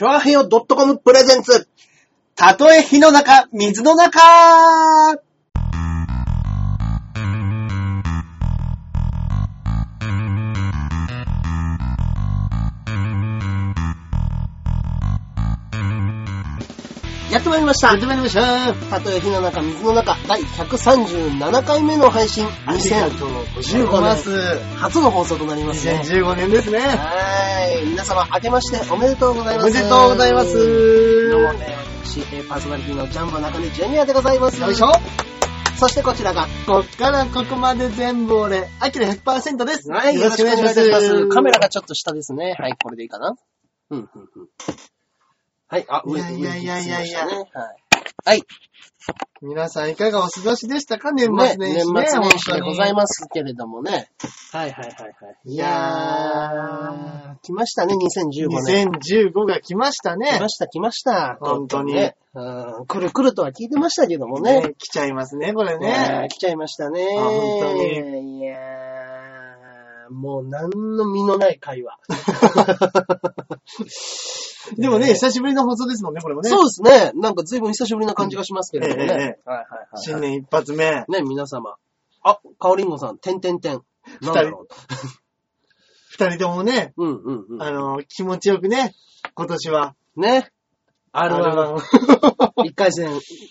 チョアヘヨ .com プレゼンツ。たとえ火の中、水の中ってまいりました。やってまいりました。たとえ火の中、水の中、第137回目の配信。ありがとうござい2015ます。年初の放送となりますね。2015年ですね。はい。皆様、明けましておめでとうございます。おめでとうございます。どうもね、私、えーパーソナリティのジャンボ中根ジュニアでございます。よいしょ。そしてこちらが、こっからここまで全部俺、アキラ100%です。はい、よろしくお願いします。カメラがちょっと下ですね。はい、これでいいかな。うん、うん、うん。はい、あ、上いやいやいやいやいやはい。はい。皆さんいかがお過ごしでしたか？年末ね、年始ね。年末年始でございす。ますけれどもね。はいはいはいはい。いいややー、来ましたね、2015ー、年。2015が来ましたね来ま。した来ました。本当にね。うん、来る来るとは聞いてましたけどもね。ね来ちゃいますね、これねね。来ちゃいましたね。あ本当いやー、もう何の身のない会話。でもね、久しぶりの放送ですもんね、これもね。そうですね。なんか随分久しぶりな感じがしますけれどもね。ええええはいはいはい。新年一発目。ね、皆様。あ、かおりんごさん、てんてんてん。なんだろう。二人ともね、うんうんうん。あの、気持ちよくね、今年は。ね。R1 R1 一回戦、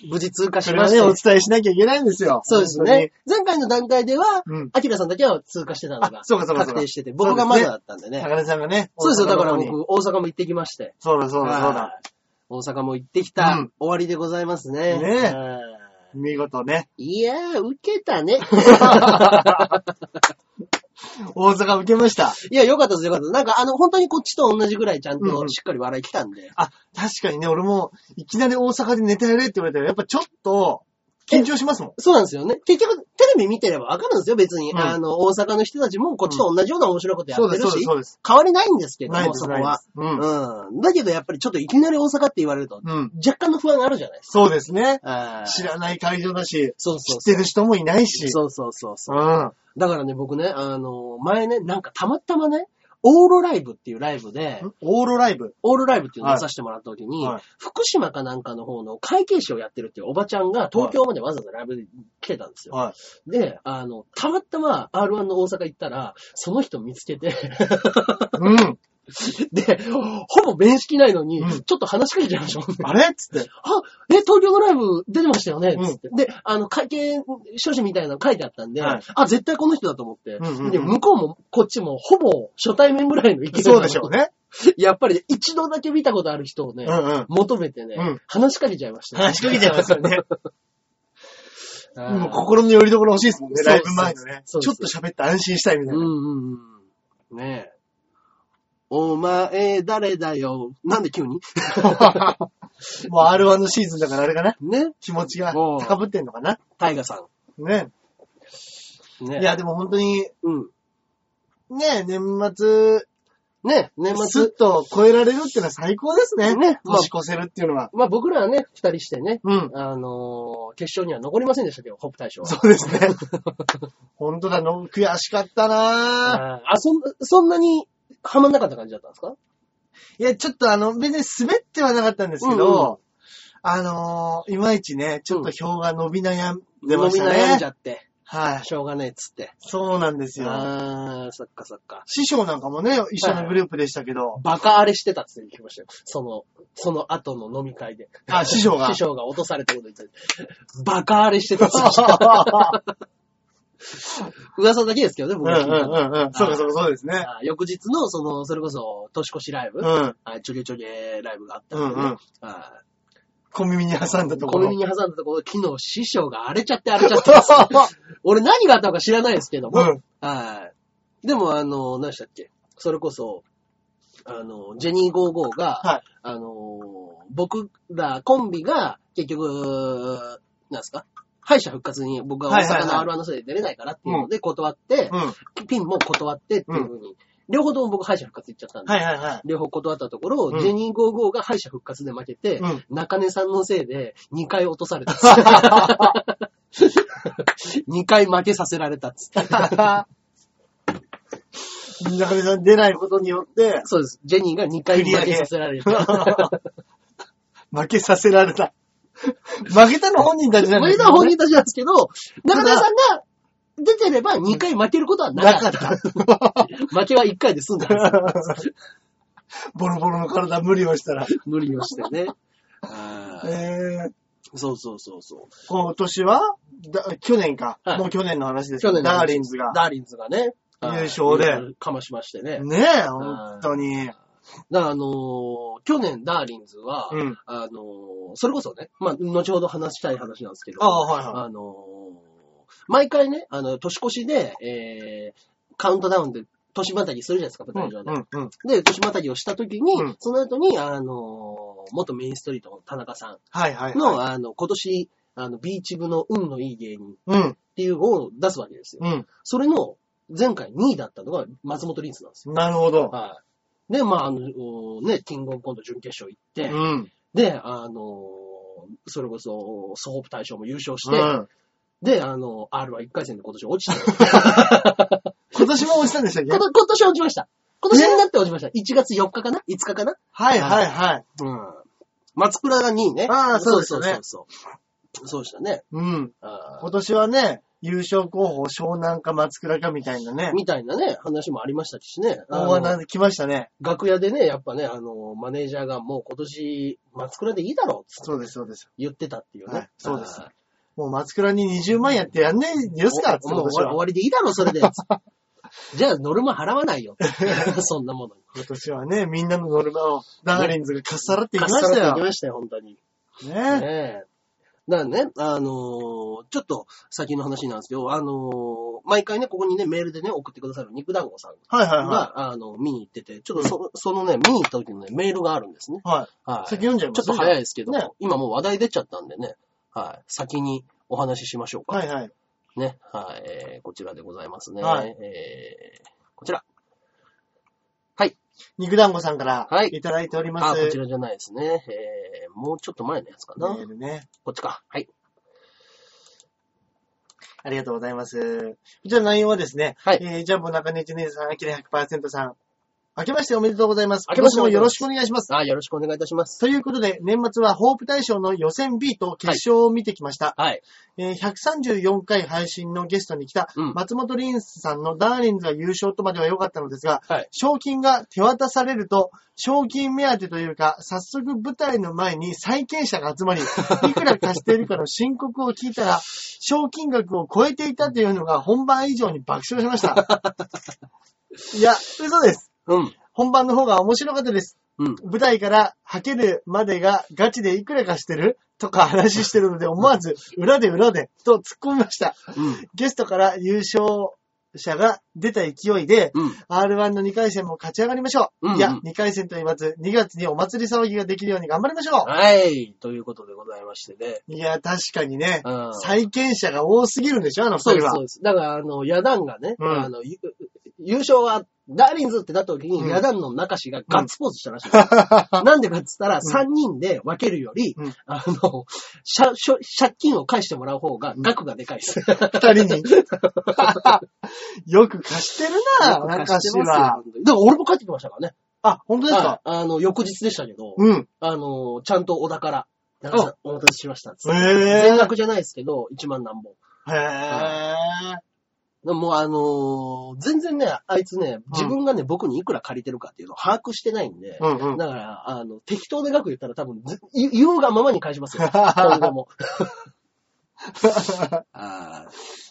無事通過しそれはね。お伝えしなきゃいけないんですよ。そうですね。前回の段階では、うんアキラさんだけは通過してたのがあそうかそうか確定してて、僕がまだだったんでね。高根さんがね。そうですよ、だから僕、大阪も行ってきまして。そうだそうだそうだ。はい大阪も行ってきた、うん終わりでございますね。ねえはい見事ね。いやー、受けたね。大阪受けました。いや、よかったです、よかったです。なんか、あの、本当にこっちと同じぐらいちゃんうんうんとしっかり笑い来たんで。あ、確かにね、俺も、いきなり大阪でネタやれって言われたら、やっぱちょっと、緊張しますもん。そうなんですよね。結局、テレビ見てればわかるんですよ、別に。うんあの、大阪の人たちもこっちと同じような面白いことやってるし、そうです、そうです。変わりないんですけどいです、そこはないで。す。うん。うん。だけどやっぱりちょっといきなり大阪って言われると、うん。若干の不安があるじゃないですそうですね。か。知らない会場だし、そうそう知ってる人もいないし。そうそうそうそう。うん。だからね、僕ね、あの、前ね、なんかたまたまね、オーロライブっていうライブで、オーロライブ？オールライブっていうのを出させてもらった時に、はい福島かなんかの方の会計士をやってるっていうおばちゃんが東京までわざわざライブで来てたんですよ。はい。で、あの、たまたま R1 の大阪行ったら、その人見つけて、うん。で、ほぼ面識ないのに、うんちょっと話しかけちゃいましたもんね。あれ？っつって。あ、え、東京のライブ出てましたよねうんつって。で、あの、会計書士みたいなの書いてあったんで、はいあ、絶対この人だと思って、うんうんうんで、向こうもこっちもほぼ初対面ぐらいの勢いそうでしょうね。やっぱり一度だけ見たことある人をね、うんうん。求めてね、うん話しかけちゃいました、話しかけちゃいますよね。あーもう心の拠り所欲しいですもんね、そうライブ前のね。ちょっそうですと喋って安心したいみたいな。うんうんうん。ねえ。お前、誰だよ。なんで急に？もう R1 のシーズンだからあれかなね？気持ちが高ぶってんのかなタイガさね。ん。ねいや、でも本当に、うん。ね、年末、ね年スッ末。と超えられるっていうのは最高ですね。ねまあ年越せるっていうのは。まあ僕らはね、二人してね、うん。あのー決勝には残りませんでしたけど、ホップ大賞は。そうですね。本当だの、悔しかったなぁ。あ、そん、そんなにハマんなかった感じだったんですか？いや、ちょっとあの、別に滑ってはなかったんですけうんうんど、あのーいまいちね、ちょっと票が伸び悩んでました伸び悩んじね。ゃって、はい。しょうがねえっつって。そうなんですよ。ああ、そっかそっか。師匠なんかもね、一緒のグループでしたけど、バカ荒れしてたって聞きましたよ。その、その後の飲み会で。あ師匠が 師匠が落とされたこと言って。バカ荒れしてたって言って。噂だけですけどね、僕うんうんが聞いたのうんうん。そうかそうかそうですね。あ翌日の、その、それこそ、年越しライブ、うん。あちょげちょげライブがあったうんんうん。あ小耳に挟んだところ。小耳に挟んだところ、昨日師匠が荒れちゃって荒れちゃって。俺何があったのか知らないですけども、うん。はい。でも、あの、何でしたっけ？それこそ、あの、ジェニー55が、はい。あの、僕らコンビが、結局、なんですか？敗者復活に僕が大阪のはいはい R1 のせいで出れないからっていうので断って、うん。ピンも断ってっていうふうに、両方とも僕敗者復活行っちゃったんで、はいはいはい。両方断ったところ、うんジェニー55が敗者復活で負けて、うん。中根さんのせいで2回落とされたっつって。2回負けさせられたっつって。中根さん出ないことによって、そうです。ジェニーが2回負けさせられる。負けさせられた。負けたの本人たちなん負ですけどねけた本人たちなんですけど、中田さんが出てれば2回負けることはなかっ。たた。負けは1回で済んだ。ボロボロの体無理をしたら。無理をしてね。えー、そうそうそうそう。今年は？だ去年か、はいもう去年の話ですけど去年のダーリンズが。ダーリンズがね。優勝ではいかましましてね。ねえ、本当に。だからあのー去年ダーリンズは、うん。あのーそれこそね、まあ、後ほど話したい話なんですけど、ああ、はいはあのー毎回ね、あの、年越しで、えー、カウントダウンで年またぎするじゃないですか、舞い。台上で。うん、うん。で、年またぎをした時に、うんその後に、あのー元メインストリートの田中さはいはい、んの、はい。あの、今年、あの、ビーチ部の運のいい芸人っうん、ていうのを出すわけですよ。うん。それの、前回2位だったのが松本りんすなんですよ。なるほど。はい。で、まあ、あの、ね、キングオブコント準決勝行って、うん。で、あの、それこそ、ソープ大賞も優勝して、うんで、あの、R は1回戦で今年落ちて、今年も落ちたんでしたっけ？今年落ちました。今年になって落ちました。1月4日かな ?5 日かな？はいはいはい。うん。松倉が2位ね。ああそうですよねそうそうそう。そうでしたね。うん。あ今年はね、優勝候補、湘南か松倉かみたいなねー、みたいなね、話もありましたしね。大穴で来ましたね。楽屋でね、やっぱね、あの、マネージャーがもう今年、松倉でいいだろうっつってそうです、そうです。言ってたっていうね。はいそうですもう松倉に20万やってやんないですかってもう終わりでいいだろ、それで。じゃあ、ノルマ払わないよ。そんなものに。今年はね、みんなのノルマをダーリンズがかっさらっていきかましたよっさらっていき。ましたよ、本当に。ねねえ。だからね、あのーちょっと先の話なんですけど、あのー毎回ね、ここにね、メールでね、送ってくださる肉団子さんはいはいはが、あの、見に行ってて、ちょっとそ,、そのね、見に行った時のね、メールがあるんですね。い。はい。はい。先読んじゃいますちょっと早いですけど、ね今もう話題出ちゃったんでね、はい。先にお話ししましょうか。はいはい。ね。はい。えーこちらでございますね。はいえーこちら。肉団子さんからはいいただいております。あ、こちらじゃないですね。えーもうちょっと前のやつかな。メールね。こっちか。はい。ありがとうございます。こちら内容はですね、はいえー、ジャンボ中根ジュネーさん、アキラ100%さん、明けましておめでとうございます。明けまして今年もよろしくお願いします。あ、よろしくお願いいたします。ということで、年末はホープ大賞の予選 B と決勝を見てきました。はい。えー134回配信のゲストに来たうん松本リンスさんのダーリンズが優勝とまでは良かったのですが、はい賞金が手渡されると、賞金目当てというか、早速舞台の前に債権者が集まり、いくら貸しているかの申告を聞いたら、賞金額を超えていたというのが本番以上に爆笑しました。いや、嘘です。うん。本番の方が面白かったです。うん。舞台から吐けるまでがガチでいくらかしてる？とか話してるので思わず裏で裏でと突っ込みました。うん。ゲストから優勝者が出た勢いで、うん。R1 の2回戦も勝ち上がりましょう。うんうんいや、2回戦と言わず、2月にお祭り騒ぎができるように頑張りましょはい。ということでございましてね。う。いや、確かにね、うん。債権者が多すぎるんでしょあの二そうです、人はそう。です。だから、あの、ヤダンがね、うんあの、ゆ優勝は、ダーリンズってなった時に、うんヤダンの中氏がガッツポーズしたらしい。なんでかっつったら、3人で分けるより、うんあの、借借金を返してもらう方が額がでかいです。二人に。よく貸してるな、中氏は。本当にだから俺も帰ってきましたからね。あ、本当ですか？はいあの、翌日でしたけど、うん。あの、ちゃんと小田から、お待たせしました全額じゃないですけど、1万何本。ぇー。もうあのー全然ね、あいつね、自分がね、僕にいくら借りてるかっていうのを把握してないんで、ー。うんうん。だから、あの、適当で額言ったら多分ず、言言うがままに返しますよ。今後も。あー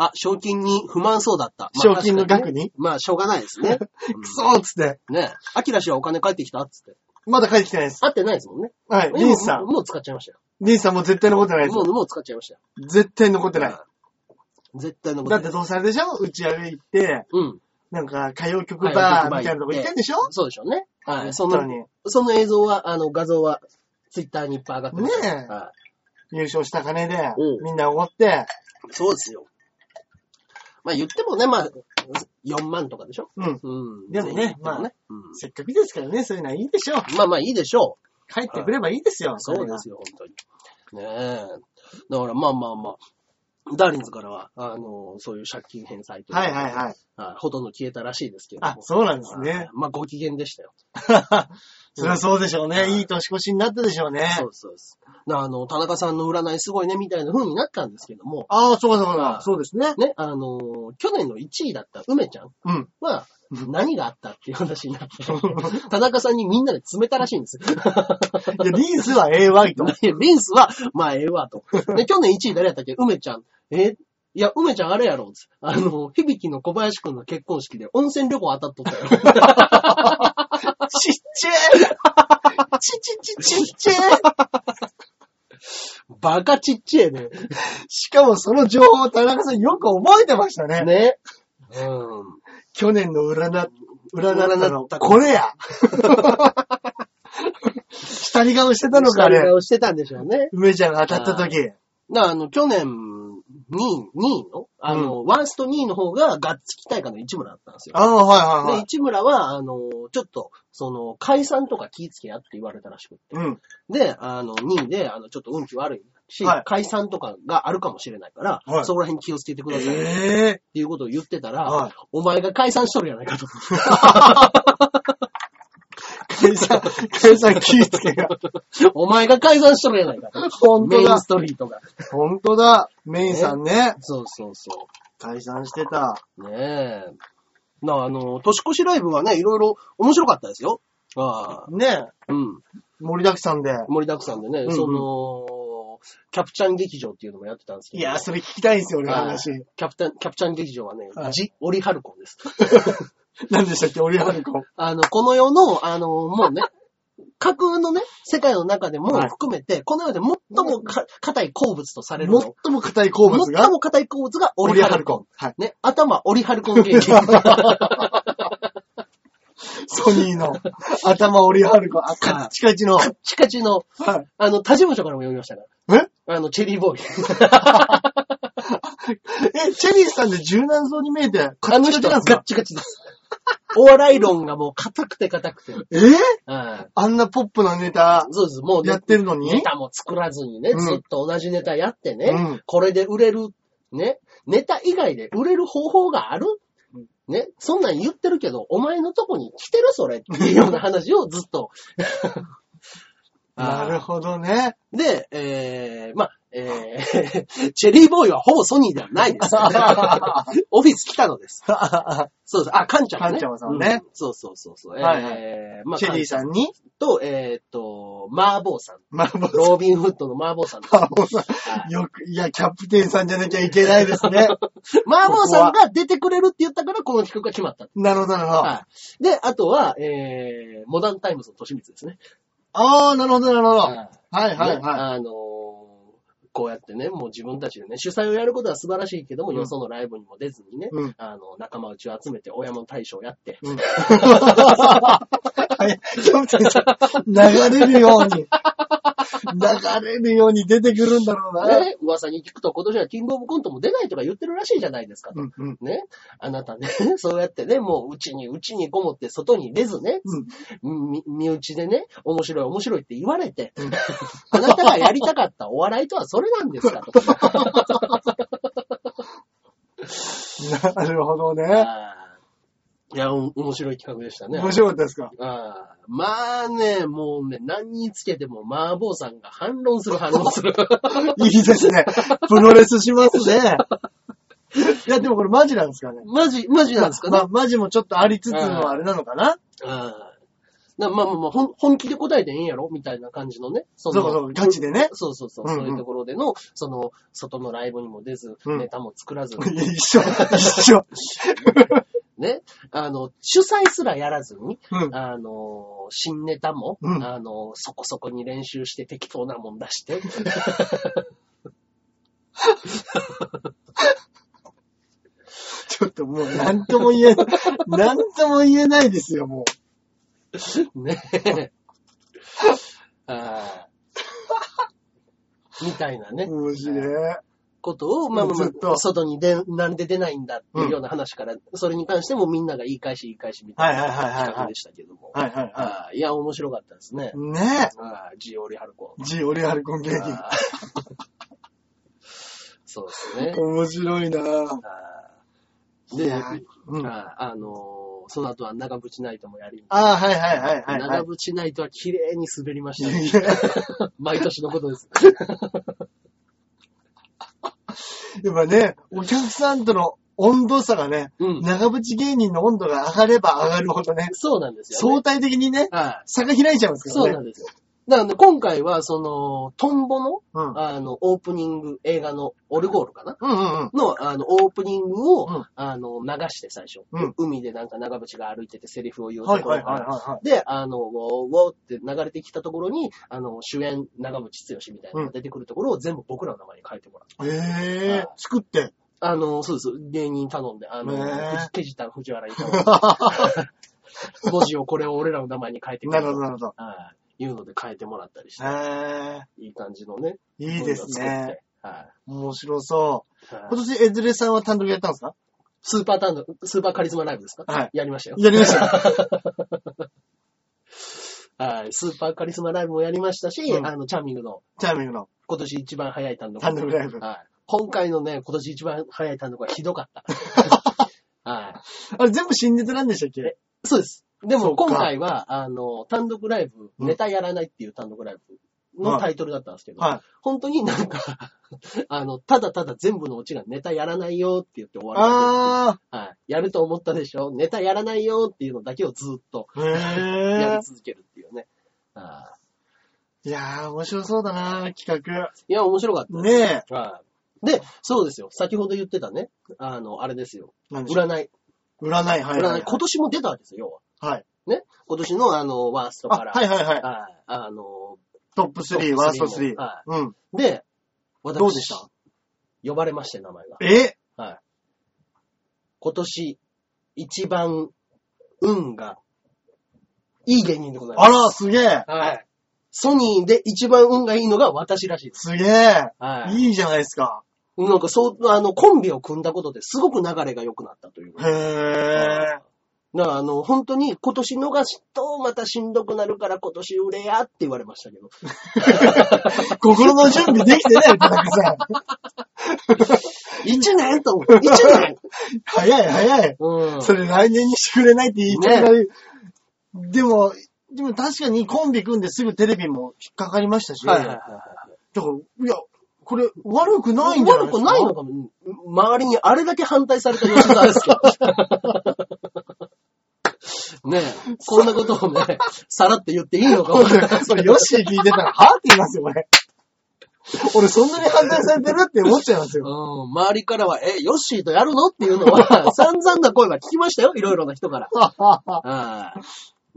あ、賞金に不満そうだった。まあ賞金の額にまあ、しょうがないですね。くそーっつって。うんねアキラ氏はお金返ってきたっつって。まだ帰ってきてないです。会ってないですもんね。はい、リンスさん。もうもう使っちゃいましたよ。リンスさんも絶対残ってないですも。う、もう使っちゃいましたよ。絶対残ってない。絶対残ってない。だってどうせあれでしょ？打ち上げ行って、うん。なんか歌謡曲バーみたいなとこ行ってんでしょ？そうでしょうね。はい。その、に。その映像は、あの、画像は、ツイッターにいっぱい上がってます。ねえは優勝した金でう、んみんなおごって、い。そうですよ。まあ言ってもね、まあ、4万とかでしょ？うん。うん。でもねまあね。うんせっかくですからね、そういうのはいいでしょう。まあまあいいでしょ帰ってくればいいですよ。う。そうですよ、本当に。ねえ。だからまあまあまあ。ダーリンズからは、あの、そういう借金返済というかはいはいはい。はいほとんど消えたらしいですけれども。あ、そうなんですはいね。まあ、ご機嫌でしたよ。そりゃそうでしょうね。いい年越しになったでしょうね。そうです、そうです。なあの、田中さんの占いすごいね、みたいな風になったんですけども、ああ、そうかそうはいか。そうですね。ね、あの、去年の1位だった梅ちゃんうん。は、何があったっていう話になって、田中さんにみんなで詰めたらしいんですよ。いや、リースは AY と。リンスは、まあ、ええわと。で、去年1位誰やったっけ？梅ちゃん。え？いや、梅ちゃんあれやろつあの、響の小林くんの結婚式で温泉旅行当たっとったよ。ちっちゃいちちちちっちゃいバカちっちゃいね。しかもその情報田中さんよく覚えてましたね。ね。うん。去年の占、占ったこれや。下り顔してたのか、あ二人れ。顔してたんでしょうね。梅ちゃんが当たった時。だからあの、去年、2位、2位の？あの、ワースト2位の方がガッツ期待感の市村だったんですよ。ああ、はいはいで、はい。市村は、あの、ちょっと、その、解散とか気ぃつけやって言われたらしくって。うん。で、あの、2位で、あの、ちょっと運気悪いし、はい解散とかがあるかもしれないから、はいそこら辺気をつけてください、ってええいうことを言ってたら、はいお前が解散しとるやないかと。解散、解散気ぃつけが。お前が解散しとるやないかと。本当だメインス。トリートが。本当だ。メインさんね。そうそうそ解散してた。う。ねえ。なあの、年越しライブはね、いろいろ面白かったですよ。ああ、ねうん。盛りだくさんで。盛りだくさんでね、んうんその、キャプチャン劇場っていうのもやってたんですけど、いや、それ聞きたいんですよ、俺のはい話。キャプテン、キャプチャン劇場はね、はいジ・オリハルコンです。何でしたっけオリハルコン？あの、この世の、あの、もうね、架空のね、世界の中でもはい含めて、この世で最もか硬い鉱物とされるの。最も硬い鉱物が？最も硬い鉱物がオリハルコン。。はい。ね、頭オリハルコンケーキ。ソニーの頭オリハルコン。あ、カッチカチの。カッチカチの、はい。あの、他事務所からも読みましたから。え？あの、チェリーボーイ。え、チェリーさんで柔軟そうに見えて、カッあの人はガッチカチなんですか？チガチです。お笑い論がもう硬くて硬くて。え？はいあんなポップなネタそうです。もうねやってるのに？ネタも作らずにね、うんずっと同じネタやってね、うんこれで売れる、ね、ネタ以外で売れる方法があるね、そんなん言ってるけど、お前のとこに来てるそれっていうような話をずっと。なるほどね。で、えー、まあ、えー、チェリーボーイはほぼソニーではないです。オフィス来たのです。そうです。あ、カンちゃんね。カンちゃんさんねうんそうそうそうそう。はいはいえーまあ、チェリーさんに、と、えーっと、マーボーさん。まあ、もうロービンフッドのマーボーさん。マーボーさん、よく、いや、キャプテンさんじゃなきゃいけないですね。マーボーさんが出てくれるって言ったから、この企画が決まった。なるほど、なるほど。はい。で、あとは、えー、モダンタイムズの年光ですね。ああ、なるほど、なるほど。はいはい、はい、あのーこうやってね、もう自分たちでね、主催をやることは素晴らしいけども、うんよそのライブにも出ずにね、うんあの、仲間内を集めて親も大賞をやって、い。はい。キャプテンさん、流れるように、流れるように出てくるんだろうな。ね、噂に聞くと今年はキングオブコントも出ないとか言ってるらしいじゃないですかと。うん、うん。ね。あなたね、そうやってね、もううちに、うちにこもって外に出ずね、み身内でね、面白い面白いって言われて、うん あなたがやりたかったお笑いとはそれなんですかと。なるほどね。いや、お面白い企画でしたね。面白かったですか？あーまあね、もうね、何につけても麻婆さんが反論する反論する。いいですね。プロレスしますね。いや、でもこれマジなんですかね？マジ、マジなんですかね？まあ、マジもちょっとありつつのあれなのかな？あーなまあまあまあ、ほん本気で答えてええんやろ？みたいな感じのね。そのそうかそうかガチでねそうそうそう。うんうんそういうところでの、その、外のライブにも出ず、うんネタも作らず、一緒、一緒。ね。あの、主催すらやらずに、うん。あの、新ネタも、うんあの、そこそこに練習して適当なもん出して、ちょっともう、なんとも言えない。なんとも言えないですよ、もね。あーみたいなう。ね、面白い。ことを、まあまあまあ、外に出、なんで出ないんだっていうような話から、それに関してもみんなが言い返し言い返しみたいなはいはいはいはいはい企画でしたけども。はいはいはあーいや、面白かったですね。い。ねあージオリハルコン。え。G オリハルコンケーキ。あーそうですね。面白いなぁ。で、うん。あああのーその後は長渕ナイトもやり、あ、はいはいはいはい、は長い。渕ナイトは綺麗に滑りましたね。毎年のことです。やっぱね、お客さんとの温度差がね、うん。長渕芸人の温度が上がれば上がるほどね、そうなんですよ、ね。相対的にね、はい。差が開いちゃうんですよね。そうなんですよ。だからね、今回は、その、トンボの、うん。あの、オープニング、映画のオルゴールかな？うんうんうん。の、あの、オープニングを、うんあの、流して最初、うん海でなんか長渕が歩いててセリフを言うところから、はいはいはい。で、あの、ウォーウォーって流れてきたところに、あの、主演、長渕剛みたいなのが出てくるところを全部僕らの名前に書いてもらう。へえはい、作って。あの、そうです。芸人頼んで、あの、ケジタン藤原に頼んで、文字をこれを俺らの名前に書いてくれなるほど、なるほど。はい。いうので変えてもらったりして、へいい感じのね。え、いいですね。て。はい。面白そう。はい今年、エズレさんは単独やったんですか？スーパータンド、スーパーカリスマライブですか？はい。やりましたよ。やりました。はい。スーパーカリスマライブもやりましたし、うんあの、チャーミングのチャーミングの。今年一番早い単独。単独ライブはい。今回のね、今年一番早い単独はひどかった。はい。あれ全部新ネタなんでしたっけ？そうです。でも今回は、あの、単独ライブ、うんネタやらないっていう単独ライブのタイトルだったんですけど、は本当になんか、あの、ただただ全部のオチがネタやらないよって言って終わい。るだあけ。はい。やると思ったでしょ？ネタやらないよっていうのだけをずっとー。へ えやり。続けるっていうね。あいやー、面白そうだな企画。ーいや、面白かった。ねえ。はい。で、そうですよ。先ほど言ってたね。あの、あれですよ。何でしょう占い。占い、はいはい。今年も出たわけですよ、要は。はい。ね？今年のあの、ワーストあ、から。はいはいはい。はい。あの、トップ3、ワースト3。はうん。い。で、私どうでした？呼ばれまして、名前が。え？はい。今年、一番、運が、いい芸人でございます。あら、すげえ。はい。ソニーで一番運がいいのが私らしいです。すげえ。はい。いいじゃないですか。なんかそう、あの、コンビを組んだことですごく流れが良くなったという。へえ。だからあの、本当に今年逃すとまたしんどくなるから今年売れやって言われましたけど。心の準備できてない、田中さん。一年と思う。一年 早い早い。うん。それ来年にしてくれないって言いたいなり。でも、でも確かにコンビ組んですぐテレビも引っかかりましたし。はいはいはいだから、いや、これ悪くなはいい。んじゃないですくないのかも。周りにあれだけ反対された吉沢ですけど。ねえ、こんなことをね、さらって言っていいのかも。それ、ヨッシー聞いてたら、はぁって言いますよ、俺。俺、そんなに反対されてるって思っちゃいますよ。うん、周りからは、え、ヨッシーとやるの？っていうのは、散々な声は聞きましたよ、いろいろな人から。はい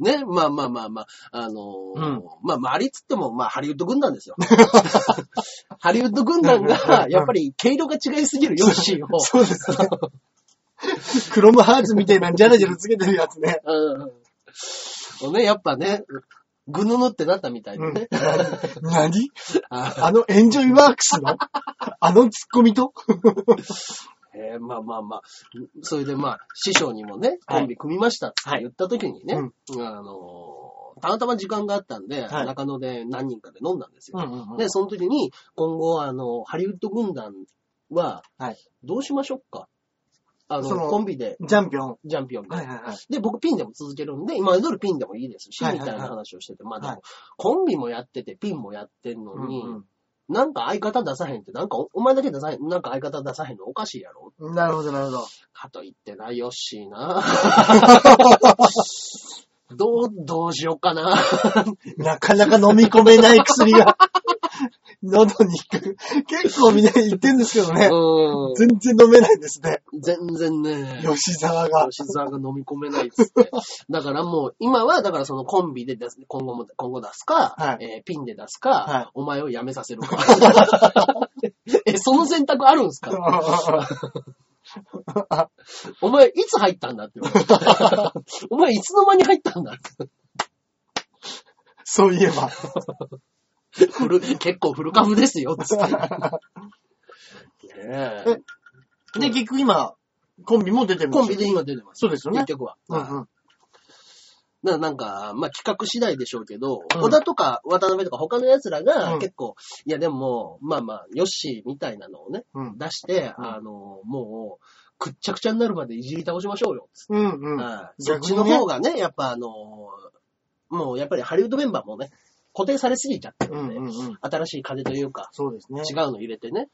ね、まあまあまあまあ、あのーうん。まあ周りっつっても、まあハリウッド軍団ですよ。ハリウッド軍団が、やっぱり毛色が違いすぎるヨッシーを、そうです。ね。クロムハーツみたいなジャラジャラつけて。るやつね。うん。ね、やっぱね、ぐぬぬってなったみたいでね。何？ああのエンジョイワークスの？あのツッコミと？えーまあまあまあ、それでまあ、師匠にもね、はい。コンビ組みましたって言った時にね、うん。あのーたまたま時間があったんで、はい。中野で何人かで飲んだんですよ。んで、その時に、今後、あの、ハリウッド軍団ははい、どうしましょうか？あの、そのコンビで、ジャンピオン。ジャンピオンで。はいはいはい。で、僕ピンでも続けるんで、今まで通りピンでもいいですし、はいはいはい。みたいな話をしてて、まあでも、はい。コンビもやってて、ピンもやってんのに、うんなんか相方出さへんって、なんかおお前だけ出さへん、なんか相方出さへんのおかしいやろうんなるほど、なるほど。かと言ってな、よっしーな。どう、どうしようかな。なかなか飲み込めない薬が、喉に引っかく。結構みんな言ってんですけどね。うん。全然飲めないですね。全然ね。吉沢が。吉沢が飲み込めないっつって。だからもう、今は、だからそのコンビで出す、今後も、今後出すか、はいえーピンで出すか、はいお前を辞めさせるか。え、その選択あるんすか？お前、いつ入ったんだって言われて。お前、いつの間に入ったんだって。そういえば。古結構古株ですよ、つって。ねえで、結局今、コンビも出てるコンビで今出てます。そうですよね結。局は。うんうん。だからなんか、まあ企画次第でしょうけど、うん小田とか渡辺とか他の奴らうんが結構、いやでも、まあまあ、ヨッシーみたいなのをね、うん。出して、うんあの、もう、くっちゃくちゃになるまでいじり倒しましょうよ。うんうん。はいそっちの方がね、やっぱあの、もうやっぱりハリウッドメンバーもね、固定されすぎちゃってるうんんで、うんうん。新しい風というか、そうですね。違うの入れてね。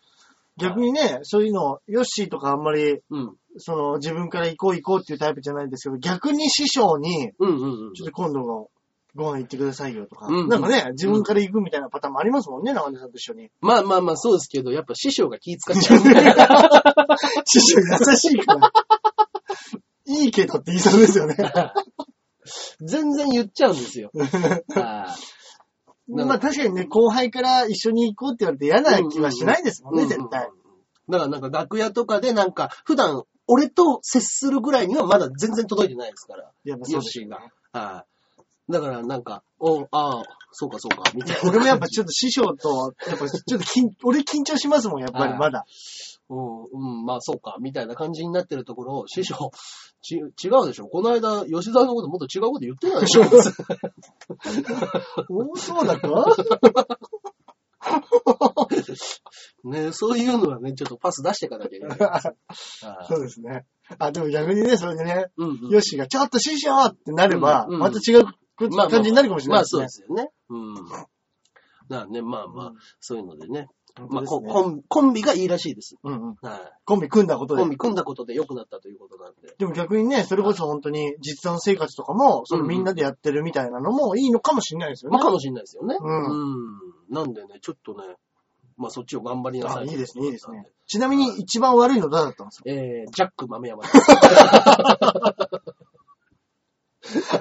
逆にね、そういうの、ヨッシーとかあんまり、うん。その、自分から行こう行こうっていうタイプじゃないんですけど、逆に師匠に、うんうんうん。ちょっと今度のご飯行ってくださいよとか、うんなんかね、自分から行くみたいなパターンもありますもんね、長根さんと一緒に。まあまあまあそうですけど、やっぱ師匠が気使っちゃう。師匠優しいから。いいけどって言いそうですよね。全然言っちゃうんですよ。はいまあ確かにね、後輩から一緒に行こうって言われて嫌な気はしないですもんね、うん絶対。。だからなんか楽屋とかでなんか、普段俺と接するぐらいにはまだ全然届いてないですから。やっぱそうですよヨッシーが。はい。だからなんか、おああ、そうかそうか、みたいな。俺もやっぱちょっと師匠と、やっぱちょっと緊、俺緊張しますもん、やっぱりまだ。うん、うん、まあそうか、みたいな感じになってるところを、師匠、ち、違うでしょこの間、吉沢のこともっと違うこと言ってたでしょ おそうだか ねそういうのはね、ちょっとパス出していかなきゃいけないそうですね。あ、でも逆にね、それでね、いうんうんヨッシーがちょっと師匠ってなれば、うんうんまた違う感じになるかもしれないですねまあそうで。すよね。うん。だからね、まあまあ、うんそういうのでね。本まあコン、コンビがいいらしいです。うんうん。はい。コンビ組んだことでコン。ビ組んだことで良くなったということなんで。でも逆にね、それこそ本当に実弾生活とかも、そのみんなでやってるみたいなのもいいのかもしれないですよね。まあかもしれないですよね。うんうん。なんでね、ちょっとね、まあそっちを頑張りなさい。あいいですね、いいですね。。ちなみに一番悪いの誰だったんですえー、ジャック豆山。か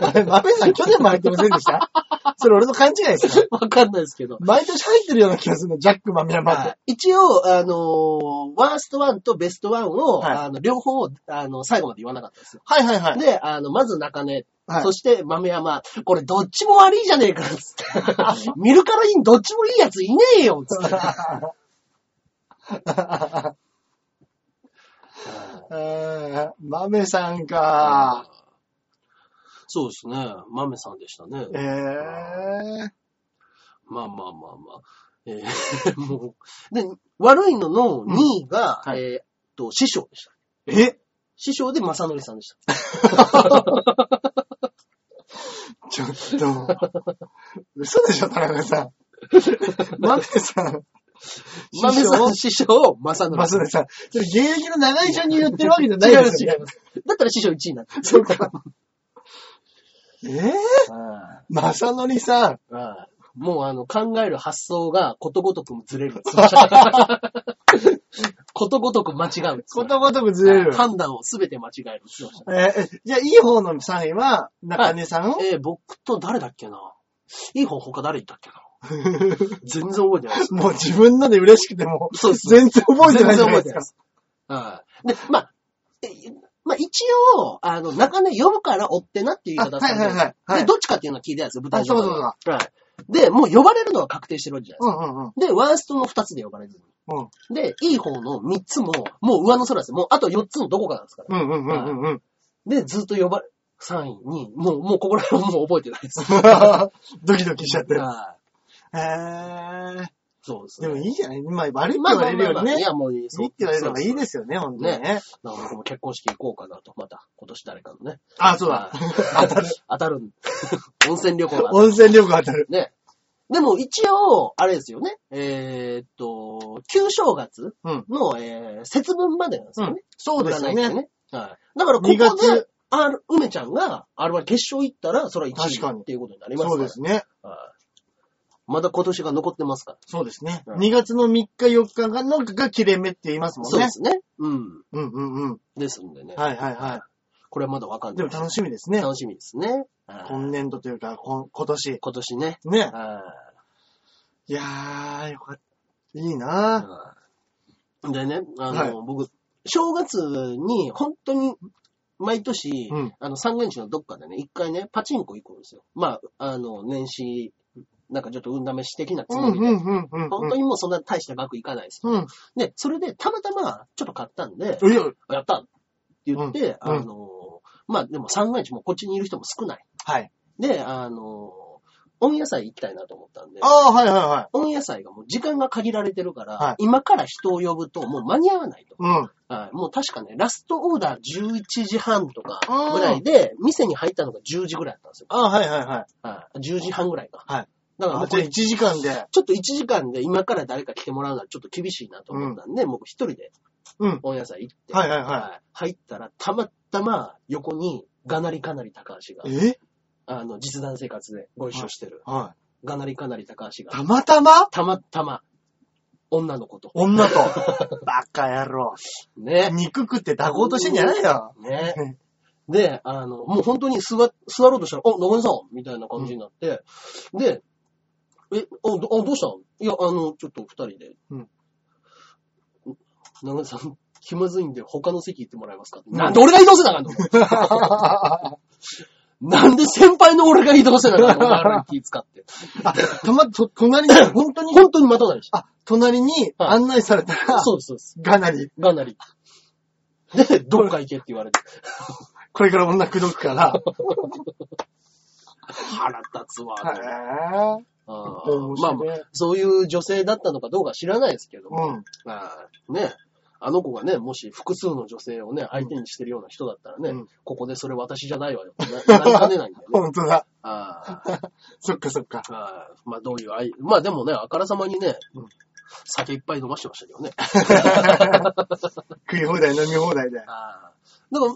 あれ、マペさん去年も入ってませんでした？それ俺の勘違いですか わかんないですけど。毎年入ってるような気がするの、ジャック豆山って。はい一応、あのーワーストワンとベストワンを、はいあの、両方、あの、最後まで言わなかったんですよ。はいはいはい。で、あの、まず中根、はいそして豆山、これどっちも悪いじゃねえか、つって。見るからいい、どっちもいいやついねえよ、つって。えー、豆さんか。そうですね。豆さんでしたね。えー、まあまあまあまあ。えー もう。で、悪いのの2位が、うんはいえーっと、師匠でした。え？師匠で正則さんでした。ちょっと、嘘でしょ、田中さん。豆さん。豆さん、師匠、正則さん。それ現役の長い順に言ってるわけじゃないですよ、ね。違う。だったら師匠1位になってる。そうか。えぇ、まさのりさん。はいもうあの、考える発想がことごとくずれる。ことごとく間違う。ことごとくずれる。判断をすべて間違える。えーじゃあ、いい方の3位は、中根さん、したえー僕と誰だっけな？いい方他誰いたっけな？全然覚えてないです。もう自分ので嬉しくても、そうです。全然覚えてないじゃないですか。はい。で、まあ、えまあ一応、あの、中根呼ぶから追ってなっていう言い方だったんで、あはいはいはいはいで、どっちかっていうのは聞いてたんですよ、舞台上あそうそうそうはい。で、もう呼ばれるのは確定してるわけじゃないですか。うんうんうん。で、ワーストの2つで呼ばれずに。うんで、いい方の3つも、もう上の空ですよ。もうあと4つのどこかなんですから。うんうんうんうんうん。で、ずっと呼ばれ、3位に、もう、もうここら辺はもう覚えてないです。ドキドキしちゃって。はい。へー。そうですでね。もいいじゃないまあ、悪いってまあ言われるよりね。まあまあいや、もういい。いいって言われればいいす。ですよね、本当にね。だから僕も結婚式行こうかなと。また、今年誰かのね。あ、そうだ。当たる。当たる。温泉旅行が。温泉旅行当たる。ね。でも一応、あれですよね。えーっと、旧正月うん。の、えー節分までなんですよね。そうですよね。ね。はい。だからここ2月で、ある、梅ちゃんが、あれは決勝行ったら、それは1確かに位っていうことになりますから。そうですね。はい。まだ今年が残ってますから。そうですね。うん2月の3日4日がのが切れ目って言いますもんね。そうですね。うん。うんうんうん。ですんでね。はいはいはい。これはまだわかんない。でも楽しみですね。楽しみですね。はい今年度というか、今年。今年ね。ね。はいやー、よかった。いいなはいでね、あの、はい僕、正月に、本当に、毎年、うんあの、三が日のどっかでね、一回ね、パチンコ行くんですよ。まあ、あの、年始、なんかちょっと運試し的なつうんもりで。うんうんうん。本当にもうそんな大した額いかないです。うん。で、それで、たまたま、ちょっと買ったんで、いや、やったって言って、うんあの、まあでも三が日もこっちにいる人も少ない。はい。で、あの、温野菜行きたいなと思ったんであ、あ、はいはいはい。温野菜がもう時間が限られてるから、はい今から人を呼ぶともう間に合わないと。うん。はい、もう確かね、ラストオーダー11時半とかぐらいで、店に入ったのが10時ぐらいだったんですよ。ああ、はいはいはい。はい、10時半ぐらいか。はい。だからもうこれ1時間で。ちょっと1時間で今から誰か来てもらうのはちょっと厳しいなと思ったんで、もう一人でうん。温野菜行って、はいはいはい入ったら、たまたま横にがなりかなり高橋が、え？あの、実弾生活でご一緒してる、はがなりかなり高橋い。が、たまたま？たまたま、女の子と。女と。バカ野郎。ね。肉食って抱こうとしてんじゃないよ。ね。で、あの、もう本当に座、座ろうとしたら、お、中根さんみたいな感じになって、で、え、お、どあどうしたの？いや、あの、ちょっと二人で。うん中根さん、気まずいんで他の席行ってもらえますか、なんで？俺が移動せなあかんの？なんで先輩の俺が移動せなあかんの？気使って。あ、たま、と、隣に、本当に、本当に待たないし。あ、隣に案内されたら、そうです、そうです。がなり、がなり。で、どっか行けって言われて。これから女口説くから。腹立つわ。へぇあまあそういう女性だったのかどうか知らないですけど、うん。まあね、あの子がね、もし複数の女性をね、相手にしてるような人だったらね、うんここでそれ私じゃないわよななりかねないんだよね。本当だ。あー そっかそっか。あーまあどういう愛、まあでもね、あからさまにね、うん酒いっぱい飲ましてましたけどね。食い放題飲み放題で。だから、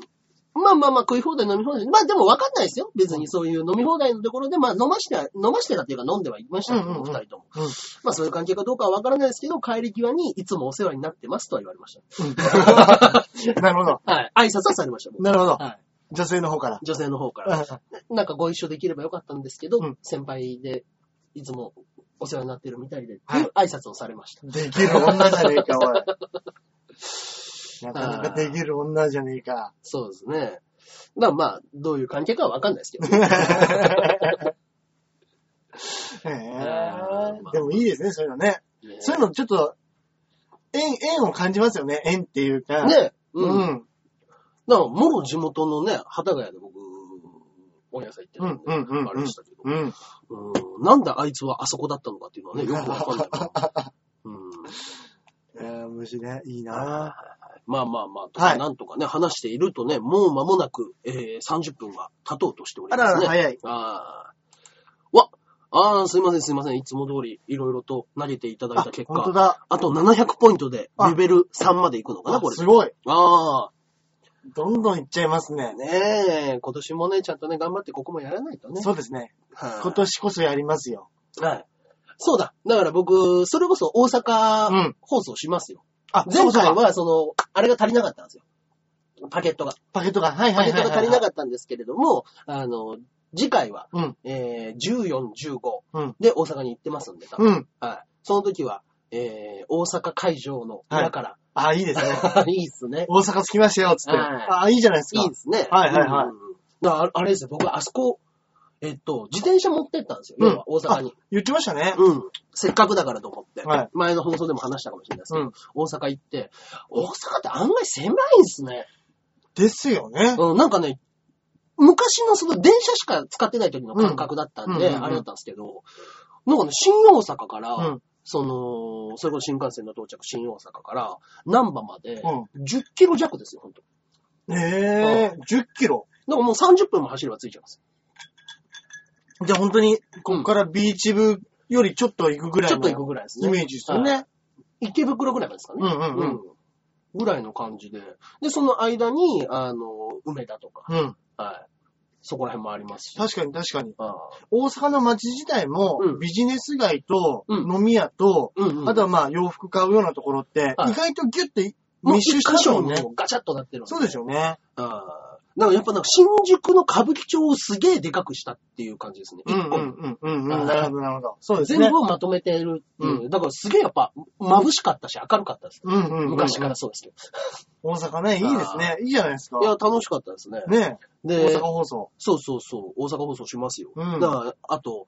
まあまあまあ食い放題飲み放題。まあでも分かんないですよ。別にそういう飲み放題のところで、まあ飲ましては、飲ましてたっていうか飲んではいましたけど、うんうんうん二人とも。うんまあそういう関係かどうかは分からないですけど、帰り際にいつもお世話になってますとは言われました。なるほど。はい。挨拶はされました。僕なるほど。はい。女性の方から。女性の方から。なんかご一緒できればよかったんですけど、うん先輩でいつもお世話になってるみたいで、はい挨拶をされました。できる女じゃねえか、おい。なかなかできる女じゃねえか。そうですね。まあまあ、どういう関係かは分かんないですけど、え。でもいいですね、そういうのね。ねそういうのちょっと、縁、縁を感じますよね。縁っていうか。ね。ううん。ん。だから、もろ地元のね、幡ヶ谷で僕、本屋さん行ってうん、うん、うん。あれでしたけど、うん。うんなんであいつはあそこだったのかっていうのはね、よくわかんない。うんえー、虫ね。いいなまあまあまあ、とはいなんとかね、話しているとね、もう間もなく、えー、30分が経とうとしておりあますね。らら、早い。あーわ、あーすいませんすいません。いつも通り、いろいろと投げていただいあた結、本当果、だ。あと700ポイントで、あレベル3まで行くのかな、あこれで。すごい。あどんどんいっちゃいますねあ、。ねえ、今年もね、ちゃんとね、頑張ってここもやらないとね。そうですね。はい今年こそやりますよ。はい。そうだ。だから僕、それこそ大う阪ん。放送しますよ。あ、前回は、その、あれが足りなかったんですよ。パケットが。パケットが。はいパケッはいはいはい。トが足りなかったんですけれども、あの、次回は、うん。えー、14、15うんで大阪に行ってますんで、多分うん。はい。その時は、えー、大阪会場の裏から、あ、いいですね。い、いっすね。大阪着きましたよ、つって。はいあ、いいじゃないですか。いいですね。はいはいはいうんあれですよ、僕、あそこ、えっと、自転車持ってったんですよ、うん要は大阪に。言ってましたね。うん。せっかくだからと思って、はい前の放送でも話したかもしれないですけど、うん大阪行って、大阪って案外狭いんですね。ですよね。うん、なんかね、昔のその電車しか使ってない時の感覚だったんで、うんうんうんうんあれだったんですけど、なんかね、新大阪から、うん。その、それこそ新幹線の到着、新大阪から、南波まで、う10キロ弱ですよ、本当ええ10キロ。だからもう30分も走れば着いちゃいます。じゃあ本当に、ここからビーチ部よりちょっと行くぐらいのちょっと行くぐらいですね。イメージですよね。池袋ぐらいまでですかね。うんうんうんぐらいの感じで。で、その間に、あの、梅田とか、うん。はい。そこら辺もありますし。確かに確かに。ああ大阪の街自体もうんビジネス街とうん飲み屋と、うんうん。あとはまあ洋服買うようなところって、はい意外とギュッてもう密集してますもんねガチャッとなってるんそうですよね。ああ。だからやっぱなんか新宿の歌舞伎町をすげえでかくしたっていう感じですね。うんう一個にんうんうんうん。なるほどなるほど。そうですね。全部をまとめてるっていう。だからすげえやっぱ眩しかったし明るかったです。うんうんうんうん。昔からそうですけ大阪ね、いいですね。いいじゃないですかど。い。や、楽しかったですね。ねで、大阪放送。そうそうそう、大阪放送しますよ。うんだから、あと、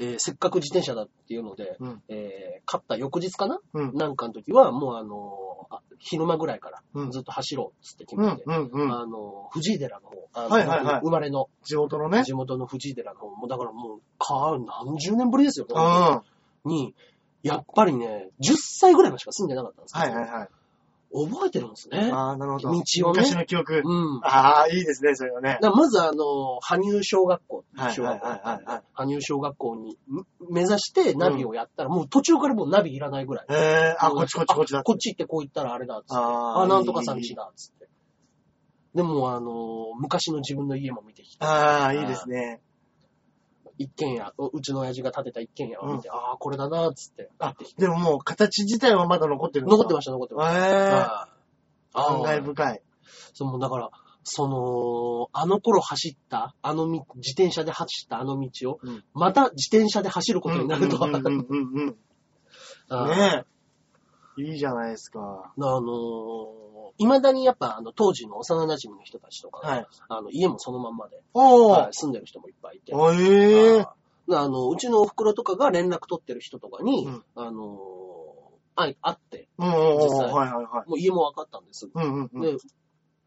えーせっかく自転車だっていうので、うんえー勝った翌日かな？うん。なんかの時は、もうあのーあ昼間ぐらいからうんずっと走ろうっつって決めて、うん、うん、うん。あの、藤井寺の方、あのはいはいはい生まれの地元のね。地元の藤井寺の方、もうだからもう、か何十年ぶりですよ、に、やっぱりね、10歳ぐらいまでしか住んでなかったんですけど、いはいはい。覚えてるんですね。ああ、なるほど。道をね昔の記憶。うん。ああ、いいですね、それはね。まずあの、羽生小学校、はい小学校はいはいはい羽生小学校にん目指してナビをやったら、もう途中からもうナビいらないぐらい。ええあ、こっちこっちこっちだあ。こっち行ってこう行ったらあれだっつって。ああ、なんとかさんいいちだっつって。でもあの、昔の自分の家も見てきて、ああ、いいですね。一軒家、ううちの親父が建てた一軒家を見て、ああ、これだなっつって。あ、でももう形自体はまだ残ってる残ってました、残ってました。ええはい感慨あー深い。そう、もうだから、その、あの頃走った、あのみ、自転車で走ったあの道を、うんまた自転車で走ることになるとは、うんうんうんうんうん。あーねえ。いいじゃないですか。あのー、未だにやっぱ、あの、当時の幼馴染の人たちとか、はい。あの、家もそのまんまで、はい。住んでる人もいっぱいいて、おええあの、うちのお袋とかが連絡取ってる人とかに、うんあのー、会って、うんうんうん。実際はいはいはい。もう家も分かったんです。うんうんうん。で、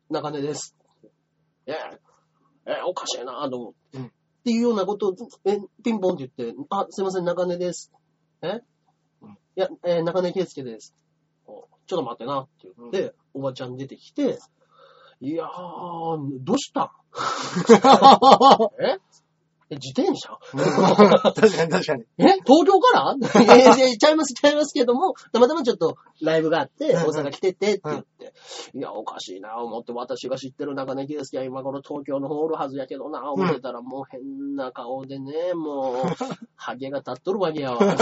中根です。ええ、えおかしいなと思って。うんっていうようなことを、え、ピンポンって言って、あ、すいません、中根です。え、うんいや、えー中根圭介です。おちょっと待ってなって言って、おばちゃん出てきて、いやー、どうした？ん え？え自転車？確かに確かに。え？東京から？いやいやちゃいます、ちゃいますけども、たまたまちょっとライブがあって、大阪来ててって言って、いや、おかしいな、思って、私が知ってる中根圭介は今頃東京の方おるはずやけどな、思ってたらもう変な顔でね、もう、ハゲが立っとるわけやわ。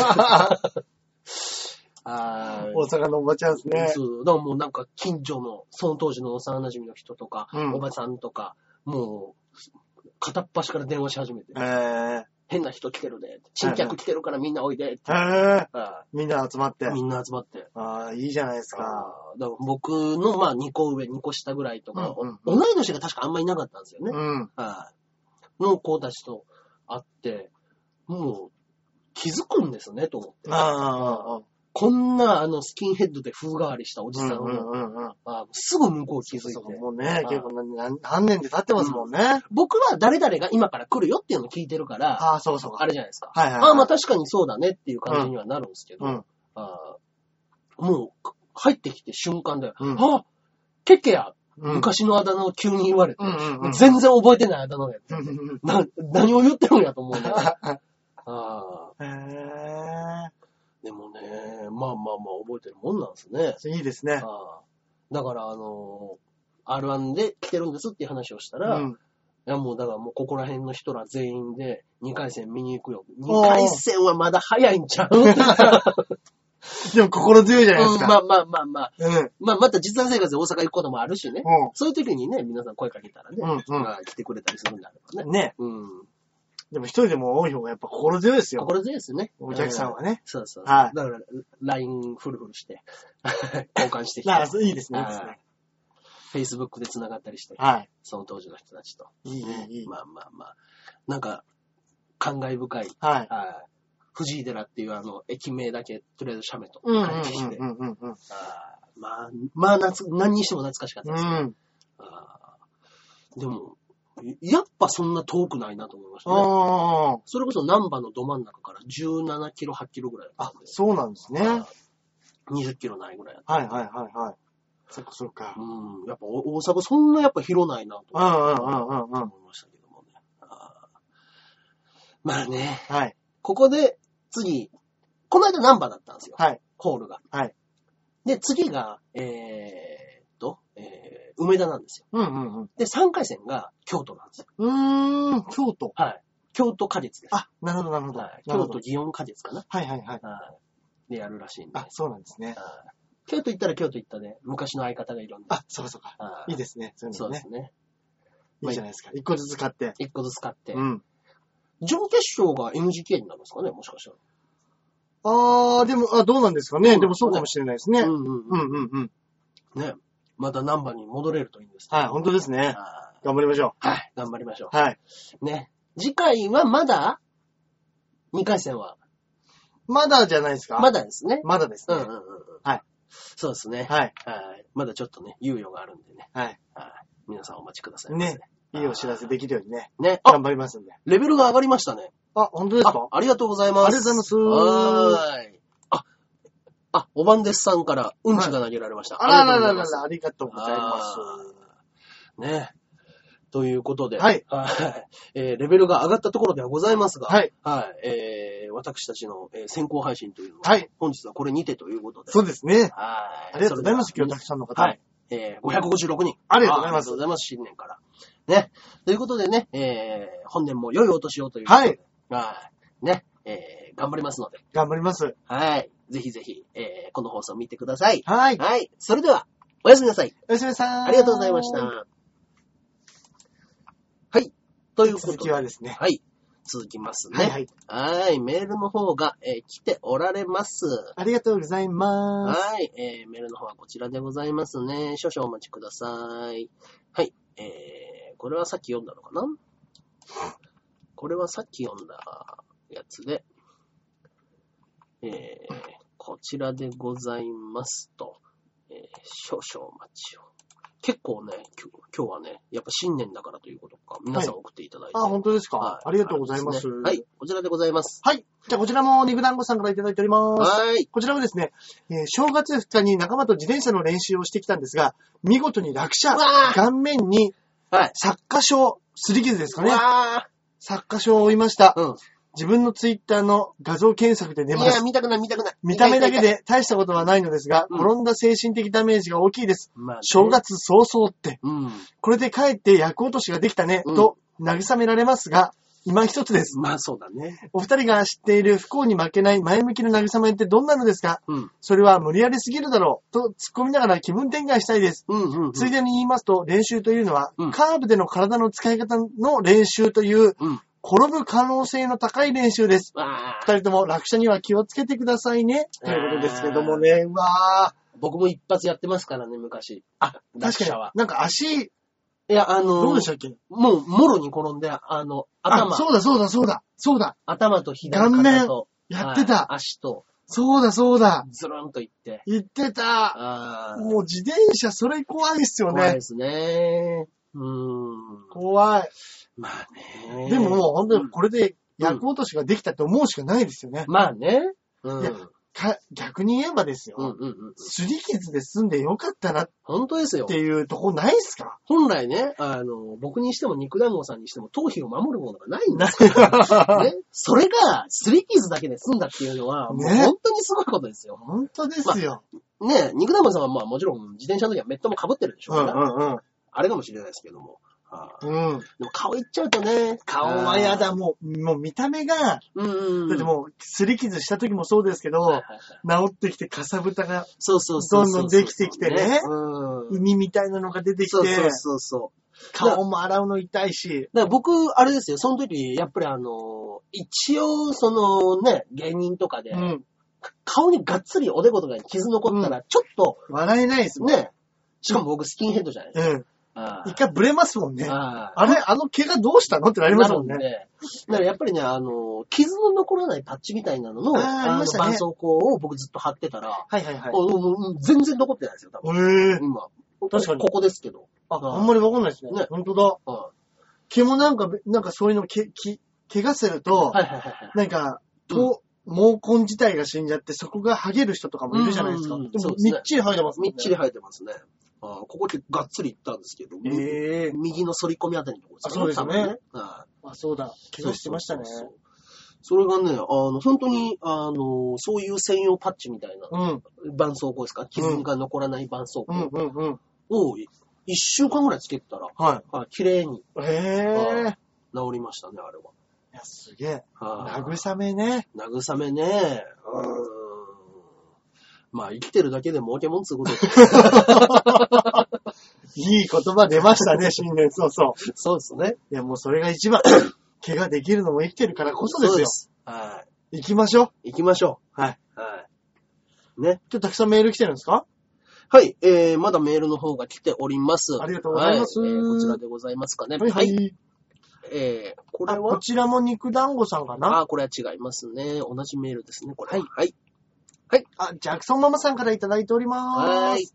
大阪のおばちゃんですね。そう。だからもうなんか近所の、その当時の幼馴染の人とか、うんおばさんとか、もう、片っ端から電話し始めて、え変な人来てるで、新客来てるからみんなおいでえ。ええ。あみんな集まってー。みんな集まって。ああ、いいじゃないですか。だから僕の、まあ、2個上、2個下ぐらいとか、うんうん同い年が確かあんまいなかったんですよね。うん。はいの子たちと会って、もう、気づくんですね、と思って。ああ、ああ、こんな、あの、スキンヘッドで風変わりしたおじさんを、うんうんうんうん。あーすぐ向こう気づいそうて。もうね、結構何何何年で経ってますもんね。僕は誰々が今から来るよっていうのを聞いてるから、ああ、そうそう。あれじゃないですか。はいはいはいああ、まあ確かにそうだねっていう感じにはなるんですけど、うん。あーもう、入ってきて瞬間で、うんあケッケや、うん。昔のあだ名を急に言われて、うんうんうん。全然覚えてないあだ名やって、うん何を言ってるんやと思うんだけど。あへーでもね、まあまあまあ覚えてるもんなんですね。え。いいですね。あーだから、あのー R1 で来てるんですっていう話をしたら、いうん。やもうだからもうここら辺の人ら全員で2回戦見に行くよ。おー2回戦はまだ早いんちゃう？でも心強いじゃないですか。うんまあまあまあまあ。うん。まあまた実弾生活で大阪行くこともあるしね。うそういう時にね、皆さん声かけたらね、ん。うん。まあ来てくれたりするんだろうね。ね。うん。でも一人でも多い方がやっぱ心強いですよ。これでですね。お客さんはね。ね。そうそう。はいだから、LINE フルフルして、交換してきて。ああ、いいですね。いいですはいね。Facebook で繋がったりして、はい。その当時の人たちと。いい、いい、いい。まあまあまあ。なんか、感慨深い、はい。はい藤井寺っていうあの、駅名だけ、とりあえず写メとうんうん書いてきて、うんうんうん。あーまあ、まあ懐、何にしても懐かしかったですね。うん。あーでも、やっぱそんな遠くないなと思いましたね。あそれこそ南波のど真ん中から17キロ、8キロぐらいだあ。あったん、で。そうなんですね。あー20キロないぐらいだった。はいはいはいはい。そっかそっか。うん。やっぱお大阪そんなやっぱ広ないなとうんうんうんうんうん。思いましたけどもね。あーまあね、はい。ここで次、この間南波だったんですよ。はい。ホールが。はい。で、次が、えーっと、えー、梅田なんですよ。うんうんうん。で、3回戦が京都なんですよ。うーん、京都。はい。京都果実です。あ、なるほどなるほど。はい、なるほど京都祇園果実かな。はいはいはい。はい。でやるらしいんで。あ、そうなんですね。はい京都行ったら京都行ったで、昔の相方がいるんで。あ、そうかそうか。はいいですね。そういうのねそうです。ね。いいじゃないですか。一個ずつ買って。一個ずつ買って。うん。準決勝が NGK になるんですかねもしかしたら。あー、でも、あ、どうなんですかね。うんでもそうかもしれないですね。うんうんうんうん。うんうん。ね。また南波に戻れるといいんですけどはい、本当ですね。は頑張りましょい。はい。頑張りましょう。はい。う。ね。次回はまだ ?2 回戦は？まだじゃないですか？まだですね。まだですね。うんうんうんうん。はい。そうですね。はい。はい。まだちょっとね、猶予があるんでね。はい。はい。皆さんお待ちくださいませ。ね。いいお知らせできるようにね、ね。あ頑、張りますんで。レベルが上がりましたね。あ、本当ですあか、ありがとうございます。ありがとうございはます。ーい。あ、あ、おばんですさんからうんちが投げられました。あららららありがとうございますら、ありがとうございます。あーね。ということで、はいはいえーレベルが上がったところではございますが、はい。はい。えー私たちの、えー先行配信というのは、はい。本日はこれにてということで。そうですね。はい。ありがとうございます、今日たくさんの方。はい。えー、556人。ありがとうございますありがとうございます、新年から。ね。ということでね、えー、本年も良いお年をということで。はい。はい。ね。えー、頑張りますので。頑張ります。はい。ぜひぜひ、えー、この放送見てください。はい。はい。それでは、おやすみなさい。おやすみなさい。ありがとうございました。はい。ということ続で。きはですね。はい。続きますね。はいはい。はい。メールの方が、えー来ておられます。ありがとうございます。はい。えー、メールの方はこちらでございますね。少々お待ちください。はい。えー、これはさっき読んだのかな？これはさっき読んだやつで、えー、こちらでございますと、えー、少々お待ちを。結構ね、今日はね、やっぱ新年だからということか、皆さん送っていただいて。あ、本当ですか、はいありがとうございます。ねはい、こちらでございます。はい。じゃあこちらも肉団子さんからいただいております。はい。こちらはですね、えー正月2日に仲間と自転車の練習をしてきたんですが、見事に落車。顔面にはい。擦過傷、すり傷ですかね。わ擦過傷を負いました。ー。うん。自分のツイッターの画像検索で出まいや、す。見たくない、見たくない。見た目だけで大したことはないのですが、うん転んだ精神的ダメージが大きいです。まあね正。月早々って、うん。これで帰って役落としができたね、うんと慰められますが、今一つです。まあそうだね。お二人が知っている不幸に負けない前向きな慰めってどんなのですか？うん。それは無理やりすぎるだろう、と突っ込みながら気分転換したいです。うんうん、うん。ついでに言いますと、練習というのは、うんカーブでの体の使い方の練習という、うん。転ぶ可能性の高い練習です。二人とも落車には気をつけてくださいね。ということですけどもね、うわ僕も一発やってますからね、昔。ー。あ、確かに。なんか足、いや、あの、どうでしたっけ？もう、もろに転んで、あの、頭あ、、そうだそうだそうだ。そうだ。頭と左顔面肩と、やってた。はい足と、そうだそうだ。ズルンといって。言ってた。もう自転車それ怖いっすよね怖いで。すね。うーん。怖い。まあね。でももう本当うんにこれで役落としができたって思うしかないですよね。まあね。うん。いやか逆に言えばですよ。うんうんうん。すり傷で済んでよかったなっ本当ですよて。いうとこないっすか？本来ね、あの、僕にしても肉団子さんにしても頭皮を守るものがないんですよ。ね。それが、すり傷だけで済んだっていうのは、もうね本当にすごいことですよ。本当ですよ。ね、肉団子さんはまあもちろん自転車の時はメットも被ってるでしょううんから、うんあれかもしれないですけども。はあうん。うん。でも顔いっちゃうとね。顔はやだ、もう、もう見た目が、うんうんうん。だってもう、すり傷した時もそうですけど、はいはいはい治ってきてかさぶたが、そうそうそうそう。どんどんできてきてねうん。海みたいなのが出てきて、そうそうそうそう。顔も洗うの痛いし、だから僕、あれですよ、その時、やっぱりあの、一応、そのね、芸人とかで、うん。顔にがっつりおでことかに傷残ったら、ちょっと、笑えないですもん。ね、しかも僕スキンヘッドじゃないですか。うん。あ一回ブレますもんね。ああれあの怪我どうしたのってなりますもんね。だからやっぱりね、あの、傷の残らないパッチみたいなのの、あーあの、絆創膏を僕ずっと貼ってたら、はいはいはい。全然残ってないですよ、多分。へえ。今。確かにここですけど。あ、うんあんまりわかんないですね。ね本当だ。は毛もなんか、なんかそういうの、け、き、怪我すると、いはいはいはい。なんか、と、毛根自体が死んじゃって、そこが剥げる人とかもいるじゃないですか。でもそうですねみっちり生えてますね。みっちり生えてますね。あーここでがっつりいったんですけど、ええ右の反り込みあたりのところあそうですよね多分はいあ、そうだ。怪我してましたね。そうそうそうそれがね、あの、本当に、あの、そういう専用パッチみたいな、うん。絆創膏ですか？傷が残らない絆創うん膏。を一週間ぐらいつけてたら、はあ綺麗にい。へえ。治りましたね、あれは。いや、すげえ。はい慰めね。慰めね。うーん。まあ、生きてるだけで儲けもんつうことで。いい言葉出ましたね、新年早々。そうですね。いや、もうそれが一番。怪我できるのも生きてるからこそですよ。す。はい。行きましょう。行きましょはい。う。はい。ね。今日たくさんメール来てるんですか？はい。えー、まだメールの方が来ております。ありがとうございますはえーこちらでございますかね。はいはい。えー、これあ、こはちらも肉団子さんかな？あ、これは違いますね。同じメールですね、これは。はい。はい。あ、ジャクソンママさんからいただいております。はーい。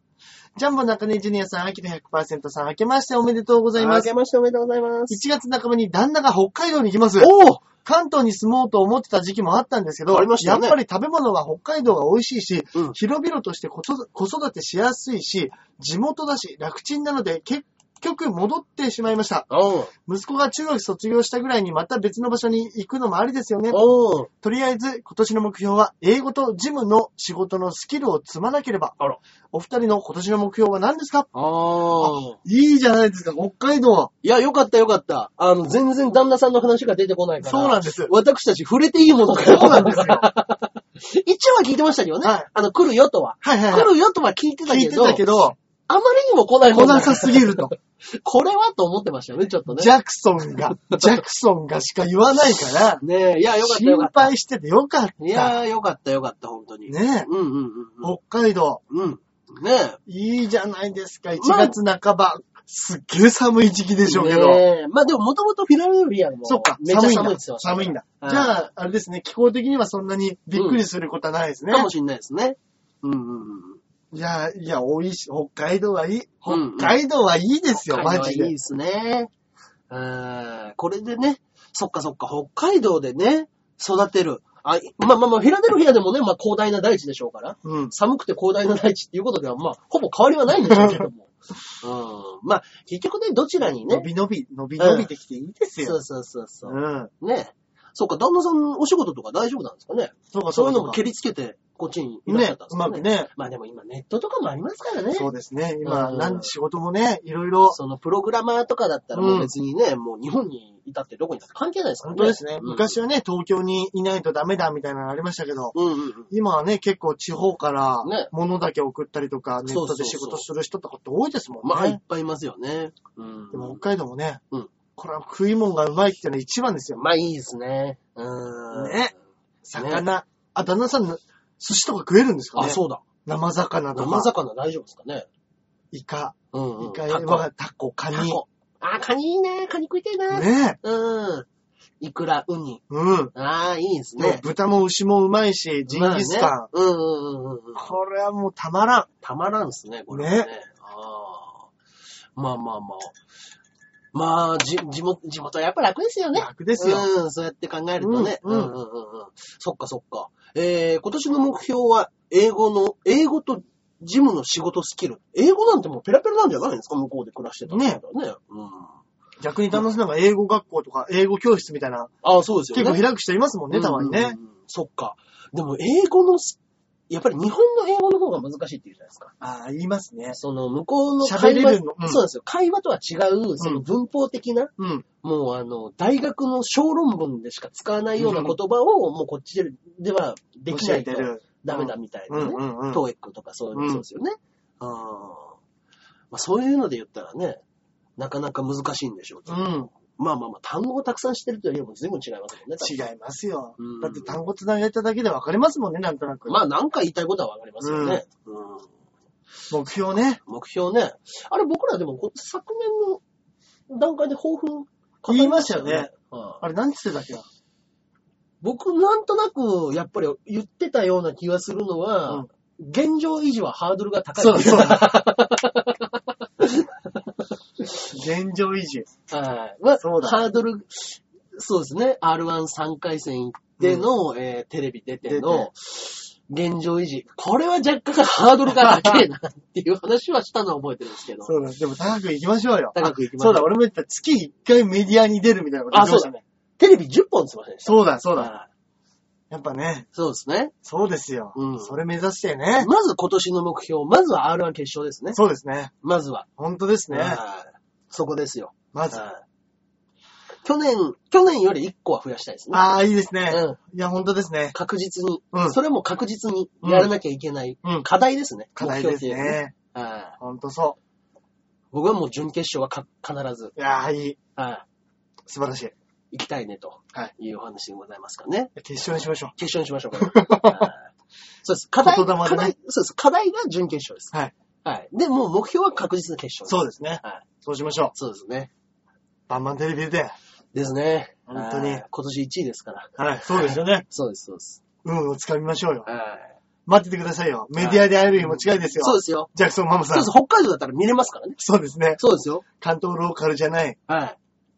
ジャンボ中根ジュニアさん、秋田100%さん、明けましておめでとうございますあけ。ましておめでとうございます。1月半ばに旦那が北海道に行きます。おお関東に住もうと思ってた時期もあったんですけど、ありましたよねやっぱり食べ物は北海道が美味しいし、うん広々として子育子育てしやすいし、地元だし、楽ちんなので、結局戻ってしまいました。息子が中学卒業したぐらいにまた別の場所に行くのもありですよね。とりあえず、今年の目標は、英語と事務の仕事のスキルを積まなければ。お二人の今年の目標は何ですか？いいじゃないですか、北海道。いや、よかったよかった。あの、全然旦那さんの話が出てこないから。そうなんです。私たち触れていいものかそうなんですよ。一応は聞いてましたけどね。はいあの、来るよとは。はいはいはい。来るよとは聞いてた聞いてけど、たけど、あまりにも来ないもんだ来なさすぎると。これはと思ってましたよね、ちょっとね。ジャクソンが、ジャクソンがしか言わないから、ねえ、いや、よかった心よかった。配しててよかった。いやー、よかったよかった、本当に。ねうんうんうん北海道、うん。うん。ねいいじゃないですか、1まあ月半ば。すっげえ寒い時期でしょうけど。ねえまあでももともとフィラデルフィアもそっか、めっちゃ寒いんだ寒いんだ。はいじゃあ、あれですね、気候的にはそんなにびっくりすることはないですね。かもしんないですね。うんうんうん。いや、いや、美味しい。北海道はいい。うん北海道はいいですよ、マジで。北海道はいいですね。うんこれでね、そっかそっか、北海道でね、育てる。あ、まあまあまあ、フィラデルフィアでもね、まあ広大な大地でしょうから。うん。寒くて広大な大地っていうことでは、まあ、ほぼ変わりはないんでしょうけども。うん。まあ、結局ね、どちらにね伸。び伸び、伸び伸びてきていいですよ。そうそうそうそうう。ん。ね。そうか、旦那さんお仕事とか大丈夫なんですかねそうか、そういうのもか蹴りつけて、こっちにいらっしゃねったんで、すうかね。まくね。まあでも今ネットとかもありますからね。そうですね。今、うんなん仕事もね、いろいろ。そのプログラマーとかだったらもう別にね、もう日本にいたってどこにいたって関係ないですからね。本当ですね。うん昔はね、東京にいないとダメだみたいなのありましたけど、うんうんうん。今はね、結構地方からね物だけ送ったりとか、ネットで仕事する人とかって多いですもんね。まあいっぱいいますよね。うん。でも北海道もね、うんこれは食い物がうまいっていうのは一番ですよ。まあいいですね。うん。ね魚。あ、旦那さん、寿司とか食えるんですかね？あ、そうだ。生魚とか。生魚大丈夫ですかね？イカ、うんうん。イカ、タコタコ、カニ。タコ。あ、カニいいね。カニ食いたいな。ねうん。イクラ、ウニ。うん。ああ、いいですねね。豚も牛もうまいし、ジンギスカン。まあねうんうんうんうん。これはもうたまらん。たまらんすね、これはね。ねああ。まあまあまあ。まあ、じ、地元、地元はやっぱ楽ですよね。楽ですよ。うん、そうやって考えるとね。ううんうんんうんうんうん。そっかそっか。えー、今年の目標は、英語の、英語と事務の仕事スキル。英語なんてもうペラペラなんじゃないんですか？向こうで暮らしてたらね。うん。逆に楽しいのが英語学校とか英語教室みたいな、ああ、そうですよね。結構開く人いますもんね、たまにね。うんうんうん。そっか。でも、英語のス、やっぱり日本の英語の方が難しいって言うじゃないですか。ああ、言いますね。その、向こうの喋会話、れるのうんそうなんですよ。会話とは違う、その文法的な、うん。もうあの、大学の小論文でしか使わないような言葉を、もうこっちでではできないと教えてる。ダメだみたいなね。うんうんうん。トーエックとかそういうのそうですよね。あーまあ、そういうので言ったらね、なかなか難しいんでしょうけど。うん。まあまあまあ、単語をたくさん知ってるというよりも随分違いますもんね。違いますようん。だって単語つなげただけで分かりますもんね、なんとなく。まあ、なんか言いたいことはわかりますよね。うん目標ね。目標ね。あれ、僕らでもこ昨年の段階で抱負語言いましたよね。うんあれ、何つってたっけな？僕、なんとなく、やっぱり言ってたような気がするのは、現状維持はハードルが高い。そうそう 現状維持。はい。まあ、そうだハードル、そうですね。R13 回戦行っての、えーテレビ出ての、現状維持。これは若干ハードルが高いなっていう話はしたのは覚えてるんですけど。そうだ。でも高く行きましょうよ。高く行きましょそううだ、俺も言った月1回メディアに出るみたいなこと言あ。そうだね。テレビ10本すいません。そうだ、そうだ。はいやっぱね、そうですね。そうですよ。うんそれ目指してね。まず今年の目標、まずは R1 決勝ですね。そうですね。まずは。本当ですね。はいそこですよ。まず。はい去年、去年より1個は増やしたいですね。ああ、いいですね。うん。いや、本当ですね。確実に、うんそれも確実にやらなきゃいけないうん。課題ですね。課題です目標っていうね。はい本当そ僕はもう準決勝はか必ず、う。いやー、いい。はい素晴らしい。行きたいねとはいいうお話でございますかね。決勝にしましょ決勝にしましょうか、はいそうです。課題、言霊でね課題、そうです。課題が準決勝です。はい。はい。で、もう目標は確実な決勝う。そうですね。はい。そうしましょう。そうですね。バンバンテレビ出て。ですね。本当にはい今年1位ですから。はい。そうですよね。そうです、そうです。運をつかみましょうよ。はい。待っててくださいよ。メディアで会える日も近いですよ。そうですよ。ジャクソンママさん。そうです。北海道だったら見れますからね。そうですね。そうですよ。関東ローカルじゃないは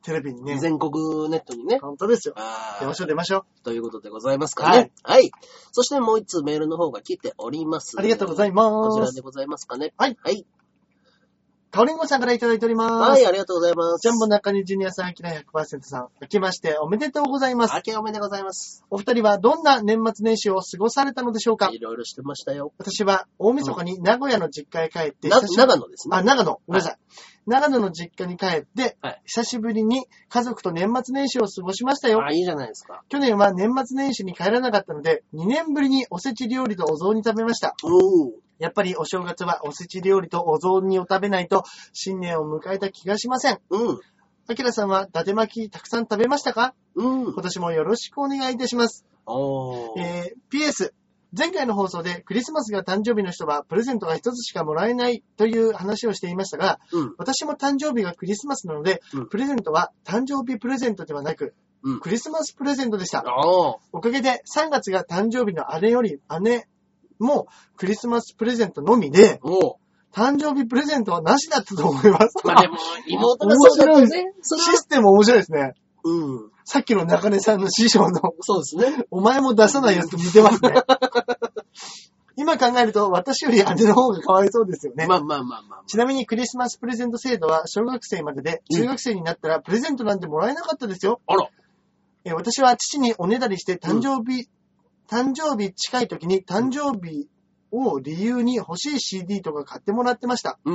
テレビにい。ね。全国ネットにね。本当ですよ。出ましょう出ましょう。ということでございますかね。はい。そしてもう一通メールの方が来ております。ありがとうございこますちらで。ございますかね。はい。はい。かおりんごさんからいただいております。はい、ありがとうございます。ジャンボ中根ジュニアさん、アキラ100%さん。明けましておめでとうございます。明けおめでございます。お二人はどんな年末年始を過ごされたのでしょうか？いろいろしてましたよ。私は大晦日に名古屋の実家へ帰って、な、久しぶり長野ですね。あ、長野。ごめんなさい。長野の実家に帰って、はい久しぶりに家族と年末年始を過ごしましたよ。あ、いいじゃないですか。去年は年末年始に帰らなかったので、2年ぶりにおせち料理とお雑煮食べました。おー。やっぱりお正月はおせち料理とお雑煮を食べないと新年を迎えた気がしません。うん。あきらさんは伊達巻きたくさん食べましたか？うん今。年もよろしくお願いいたします。おー。えー PS、前回の放送でクリスマスが誕生日の人はプレゼントが一つしかもらえないという話をしていましたが、うん。私も誕生日がクリスマスなので、うんプレゼントは誕生日プレゼントではなく、うん。クリスマスプレゼントでした。おかげで3月が誕生日の姉より姉もクリスマスプレゼントのみで。誕生日プレゼントはなしだったと思います。まあでも、妹がそうだとね。それシは、ステム面白いですね。うん。さっきの中根さんの師匠の、そうですね。お前も出さないやつと似てますね。今考えると、私より姉の方がかわいそうですよね。まあまあまあまあ。ちなみにクリスマスプレゼント制度は小学生までで、うん中学生になったらプレゼントなんてもらえなかったですよ。あら。えー私は父におねだりして誕生日、誕生日近い時に誕生日を理由に欲しい CD とか買ってもらってました。う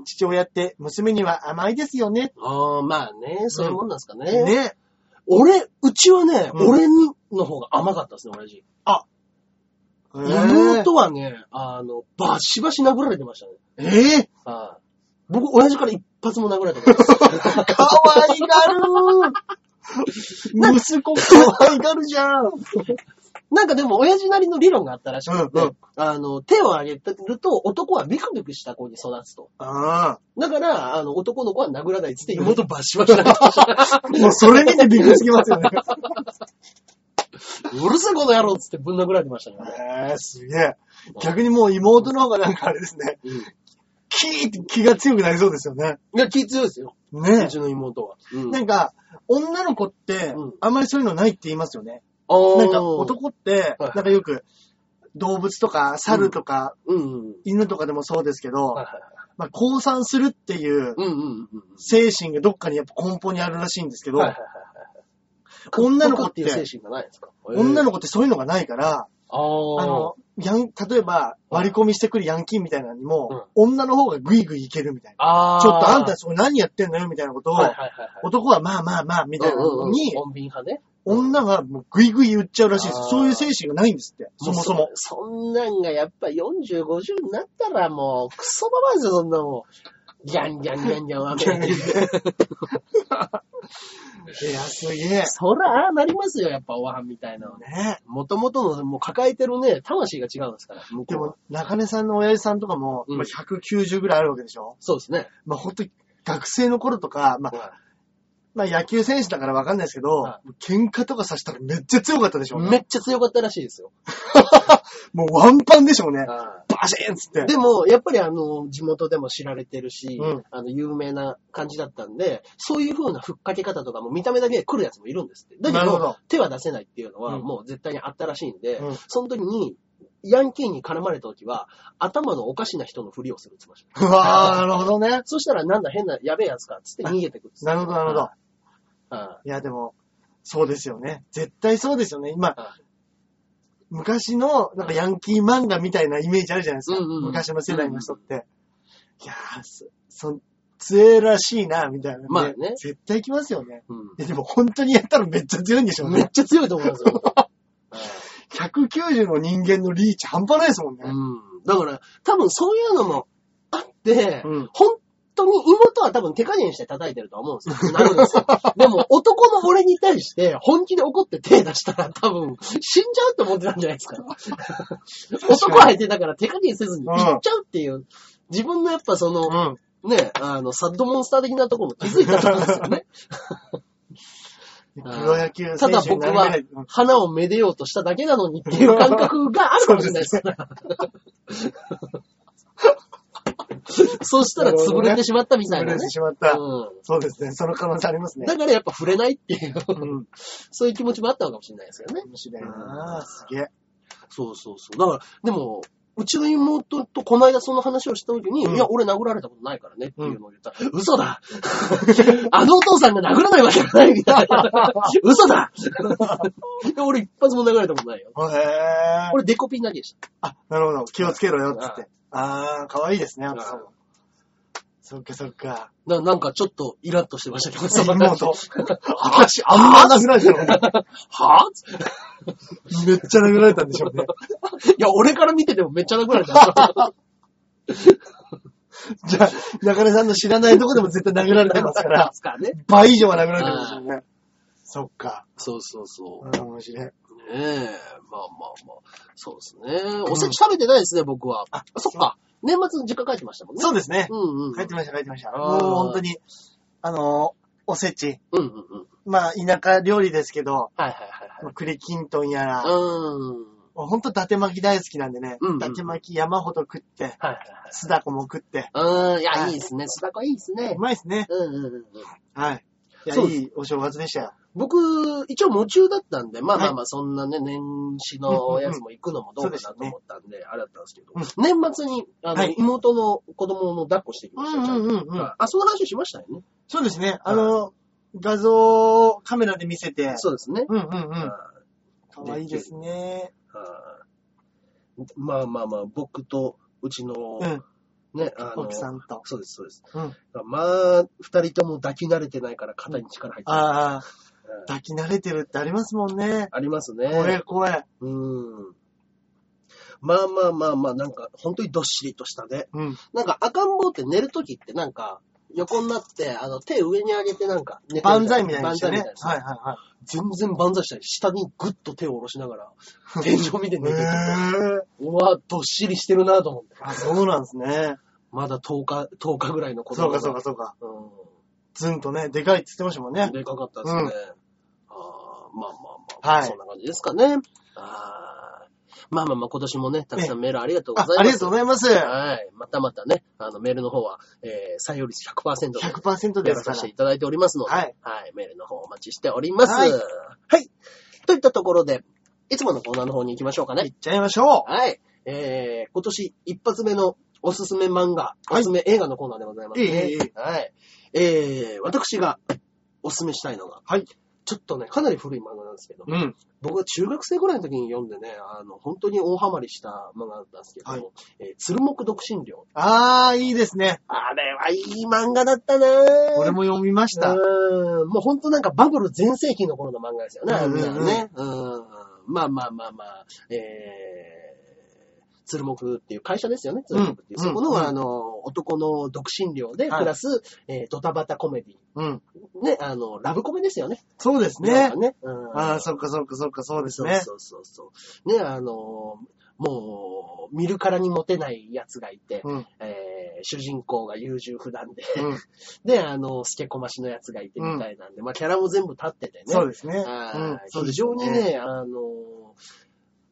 ん。父親って娘には甘いですよね。ああ、まあね、そういうもんなんですかね。ね。俺、うちはね、うん俺にの方が甘かったですね、親父。妹はね、あの、バシバシ殴られてましたね。ええはい僕、親父から一発も殴られたことないです。かわいがる 息子かわいがるじゃん。なんかでも、親父なりの理論があったらしくて、うんうんあの、手を挙げてると、男はビクビクした子に育つと。あだから、あの、男の子は殴らないっつって妹バシバシ殴っ。もうそれ見てビクつきますよね。うるせえこの野郎っつってぶん殴られてましたね。えー、すげえ。逆にもう妹の方がなんかあれですね。うん。キーって気が強くなりそうですよね。いや、気強いですよ。うねちの妹は。うんなんか、女の子ってうん、あんまりそういうのないって言いますよね。なんか、男って、はいなんかよく、動物とか、猿とか、うんうん。犬とかでもそうですけど。まあ、降参するっていううんうんうんうん。精神がどっかにやっぱ根本にあるらしいんですけど。女の子って女の子。子ってそういうのがないから、あの、ヤン、例えば割り込みしてくるヤンキーみたいなのにも、女の方がグイグイいけるみたいな。ちょっとあんたそれ何やってんのよみたいなことを。男はまあまあまあみたいなのに。女はもうグイグイ言っちゃうらしいですそういう精神がないんですって。そもそも。そ。そんなんがやっぱ40、50になったらもう、クソババアですよ、そんなもん。ギャンギャンギャンギャンわめいや、すげえ。そら、ああなりますよ、やっぱおわんみたいなのね。ねもともとの、もう抱えてるね、魂が違うんですから、向こうはでも、中根さんの親父さんとかも、うんまあ190ぐらいあるわけでしょ？そうですね。まあ本当に学生の頃とか、まあ、まあ野球選手だからわかんないですけど、は喧嘩とかさせたらめっちゃ強かったでしょうね。めっちゃ強かったらしいですよ。もうワンパンでしょうね。あバシーンっつって。でも、やっぱりあの、地元でも知られてるし、うんあの、有名な感じだったんで、そういう風なふっかけ方とかも見た目だけで来るやつもいるんですって。だけど、なるほど手は出せないっていうのはうんもう絶対にあったらしいんで、うんその時に、ヤンキーに絡まれた時は、頭のおかしな人のふりをするって言ってました。うわー、なるほどね。そしたら、なんだ変な、やべえやつか、つって逃げてくるっつってなるほど、なるほど。あいや、でも、そうですよね。絶対そうですよね。今あ、昔の、なんかヤンキー漫画みたいなイメージあるじゃないですか。うんうんうん昔の世代の人って。いやー、そ、そ、強えらしいな、みたいな、まあね絶対来ますよね。うんいや、でも本当にやったらめっちゃ強いんでしょうね。めっちゃ強いと思いますよ。あ190の人間のリーチ半端ないですもんね。うん。だから、多分そういうのもあって、うん本当に妹は多分手加減して叩いてるとは思うんですよ。なるんですよ。でも男の俺に対して本気で怒って手出したら多分死んじゃうと思ってたんじゃないですか。男相手だから手加減せずに行っちゃうっていう、自分のやっぱその、うん。ね、あの、サッドモンスター的なところも気づいたと思うんですよね。プロ野球選手になれない。うん花をめでようとしただけなのにっていう感覚があるかもしれないですから。そうしたら潰れてしまったみたいなね潰れて。しまった。うそうですね。その可能性ありますん。ね。だからやっぱ触れないっていう、うん。そういう気持ちもあったのかもしれないですよね。面白いなぁ。すげえ。そうそうそう。だから、でも、うちの妹とこの間その話をした時に、うんいや、俺殴られたことないからねっていうのを言ったら、嘘だ あのお父さんが殴らないわけがないみたいな。嘘だで俺一発も殴られたことないよ。へぇー。俺デコピンだけでした。あ、なるほど。気をつけろよ、つって。あー、かわいいですね、あとさんも。そっかそっか。ななんかちょっいとイラッとしてましたけど、その話妹。私、あんま殴られたのに。は？めっちゃ殴られたんでしょうね。いや、俺から見ててもめっちゃ殴られた。じゃあ、中根さんの知らないとこでも絶対殴られてますから、すからね。倍以上は殴られてるんですよね。そっか。そうそうそう。うん、面白い。ねえ、まあまあまあ。そうですね。おせち食べてないですね、僕は。あそっか。年末実家帰ってましたもんね。そうですね。うんうん。帰ってました、帰ってました。もう本当に、あの、おせち。うんうんうん。まあ、田舎料理ですけど、はいはいはい栗きんとんやら、はい。うん。ほんと伊達巻き大好きなんでね、うんうん伊達巻き山ほど食って、はいはい酢だこも食って、はい。うん、いや、はいいいですね。酢だこいいですねう。まいですね。うんうんうんうん。はい。いや、そういいお正月でしたよ。僕、一応夢中だったんで、まあまあはまあ、そんなね、年始のやつも行くのもどうかなと思ったんで、あれだったんですけど、年末に、あの、はい妹の子供の抱っこしてきましたよ、ちゃんとうんうんうんうんあ、その話しましたよね。そうですね。あの、画像カメラで見せて、そうですね。うんうんうん。あかわいいですね。あまあまあまあ、僕とうちの、うん。ね、あの、奥さんと。そうです、そうです。うん。まあ、二人とも抱き慣れてないから肩に力入ってる。ああ、うん抱き慣れてるってありますもんね。ありますね。怖い怖い。うん。まあまあまあまあ、なんか、本当にどっしりとしたで。うん。なんか赤ん坊って寝るときってなんか、横になって、あの、手上に上げてなんか寝てる万歳みたいにしてね万歳みたい。なはいはいは全然万歳したり、下にグッと手を下ろしながら、天井見てい。寝てて、へぇうわ、どっしりしてるなと思って。あ、そうなんですね。まだ10日、10日ぐらいの子供がそうかそうかそうか。うずんとね、でかいって言ってましたもんねん。。でかかったですね。うんあーまあまあまあ、はいそんな感じですかね。あーまあまあまあ、今年もね、たくさんメールありがとうございます。あありがとうございます。はい。またまたね、あの、メールの方は、えー、採用率100%で100%ですからやらさせて。いただいておりますので、はい。メールの方お待ちしております。はいはい。といったところで、いつものコーナーの方に行きましょうかね。いっちゃいましょう。はい。えー、今年一発目のおすすめ漫画、はいおすすめ映画のコーナーでございますね。いいいいいいはい。えー、私がおすすめしたいのが、はい。ちょっとね、かなり古い漫画なんですけど、うん。僕が中学生ぐらいの時に読んでね、あの、本当に大ハマりした漫画だったんですけども、はいえー、鶴木独身寮。あー、いいですね。あれはいい漫画だったなぁ。俺も読みました。うん。もう本当なんかバブル全盛期の頃の漫画ですよね。うんうん。うん。まあまあまあまあ、えー、鶴木っていう会社ですよね。鶴木っていう。うんそこの、うんあの、男の独身寮で、はいプラス、えー、ドタバタコメディ。うん。ね、あの、ラブコメですよね。そうですね。ね。うん。あー、そっかそっかそっか、そうですね。そうそうそう。ね、あの、もう、見るからにモテない奴がいて、うん。えー主人公が優柔不断で、うん。で、あの、スケコマシのやつがいてみたいなんで、まあ、キャラも全部立っててね。そうですね。はいうん。非常にね、あの、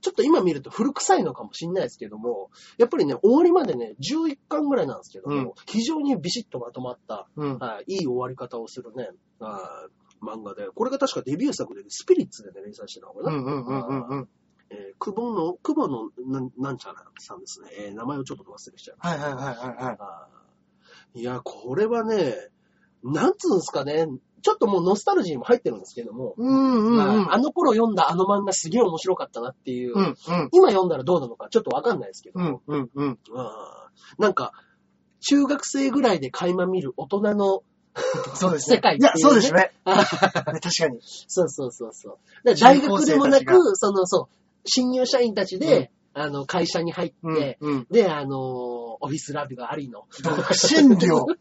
ちょっと今見ると古臭いのかもしれないですけども、やっぱりね、終わりまでね、11巻ぐらいなんですけども、うん非常にビシッとまとまった、うん。はいいい終わり方をするね、はい漫画で、これが確かデビュー作で、スピリッツでね、連載してたのかな。うんうんうんうんうん。えー久保の、久保のなんなんちゃらさんですね。えー名前をちょっと忘れしちゃう。はいはいはいはいはい。あーいや、これはね、なんつうんですかね、ちょっともうノスタルジーも入ってるんですけども、うんうんうん。まああの頃読んだあの漫画すげえ面白かったなっていう、うんうん。今読んだらどうなのかちょっとわかんないですけど、うんうんうん。なんか、中学生ぐらいで垣間見る大人の、そうですね。世界っいや、そうですね。あ 確かに。そうそうそうそう。で大学でもなく、その、そう、新入社員たちで、あの、会社に入って、うんうん。で、あのーオフィスラビがありの。独身寮。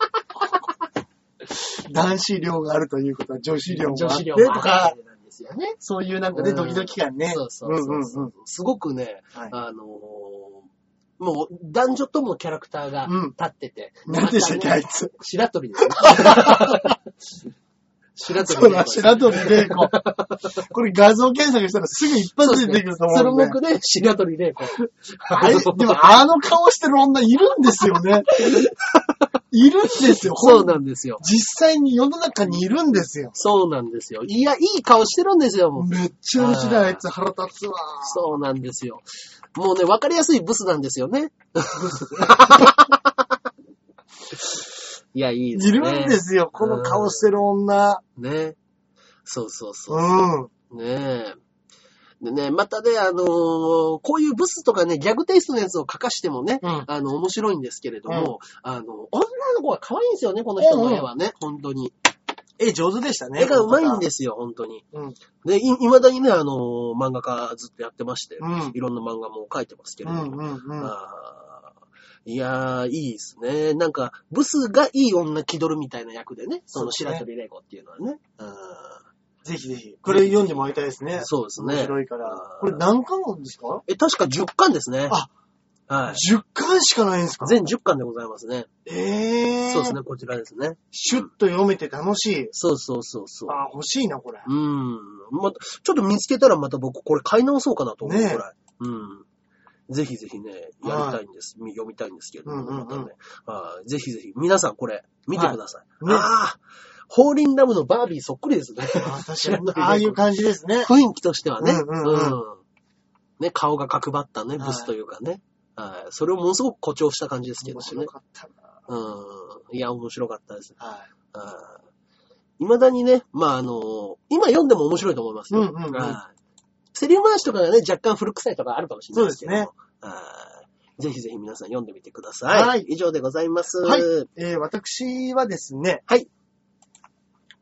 男子寮があるということは女子寮もあって女子寮もとかあ、ってなんですよね。そういうなんかね、うんドキドキ感ね。そうそうそうそう、うんうんうんすごくね、はいあのーもう男女ともキャラクターがうん立ってて。何でしたっけ、あいつ。白鳥ですね。白鳥そうだ、白鳥玲子。これ画像検索したらすぐ一発で出てくると思そのうんで。白鳥玲子。あれ、でもあの顔してる女いるんですよね。いるんですよ。そうなんですよ。実際に世の中にいるんですよ。そうなんですよ。いや、いい顔してるんですよ、もう。めっちゃ面白い、あいつ腹立つわ。そうなんですよ。もうね、わかりやすいブスなんですよね。いや、いいですね。いるんですよ、この顔してる女。ね。そうそうそうう。ん。ねえ。でね、またね、あのーこういうブスとかね、ギャグテイストのやつを書かしてもね、うん。あの、面白いんですけれども、あの、女の子は可愛いんですよね、この人の絵はね、本当に。絵上手でしたね。絵が上手いんですよ、本当に。うん。で、い、未だにね、あのー漫画家ずっとやってまして、うん。いろんな漫画も描いてますけうんれども。うんうん。あーいやー、いいですね。なんか、ブスがいい女気取るみたいな役でね、その白鳥玲子っていうのはね。うんぜひぜひ。これ読んでもらいたいですね。そうですね。面白いから。これ何巻なんですか？え、確か10巻ですね。あはい。10巻しかないんですか？全10巻でございますね。ええー。そうですね、こちらですね。シュッと読めて楽しい。そうそうそうそう。あ、欲しいな、これ。うん。また、ちょっと見つけたらまた僕これ買い直そうかなと思うぐらい。うん。ぜひぜひね、やりたいんです。み読みたいんですけれども、うんうんうんまたねはいぜひぜひ、皆さんこれ、見てください。はいねああ、ホーリンラムのバービーそっくりですね。あ確かに。ああいう感じですね。雰囲気としてはね。うんうんうんね、顔が角張ったね、はいブスというかね。はい。それをものすごく誇張した感じですけど面ね。白かったな。うん。いや、面白かったです。はいまだにね、まあ、あの今読んでも面白いと思いますよ。うんうんうんはいセリフ回しとかがね、若干古臭いとかあるかもしれないですけども。そうはいぜひぜひ皆さん読んでみてください。はい以上でございます。はいえー、私はですね、はい。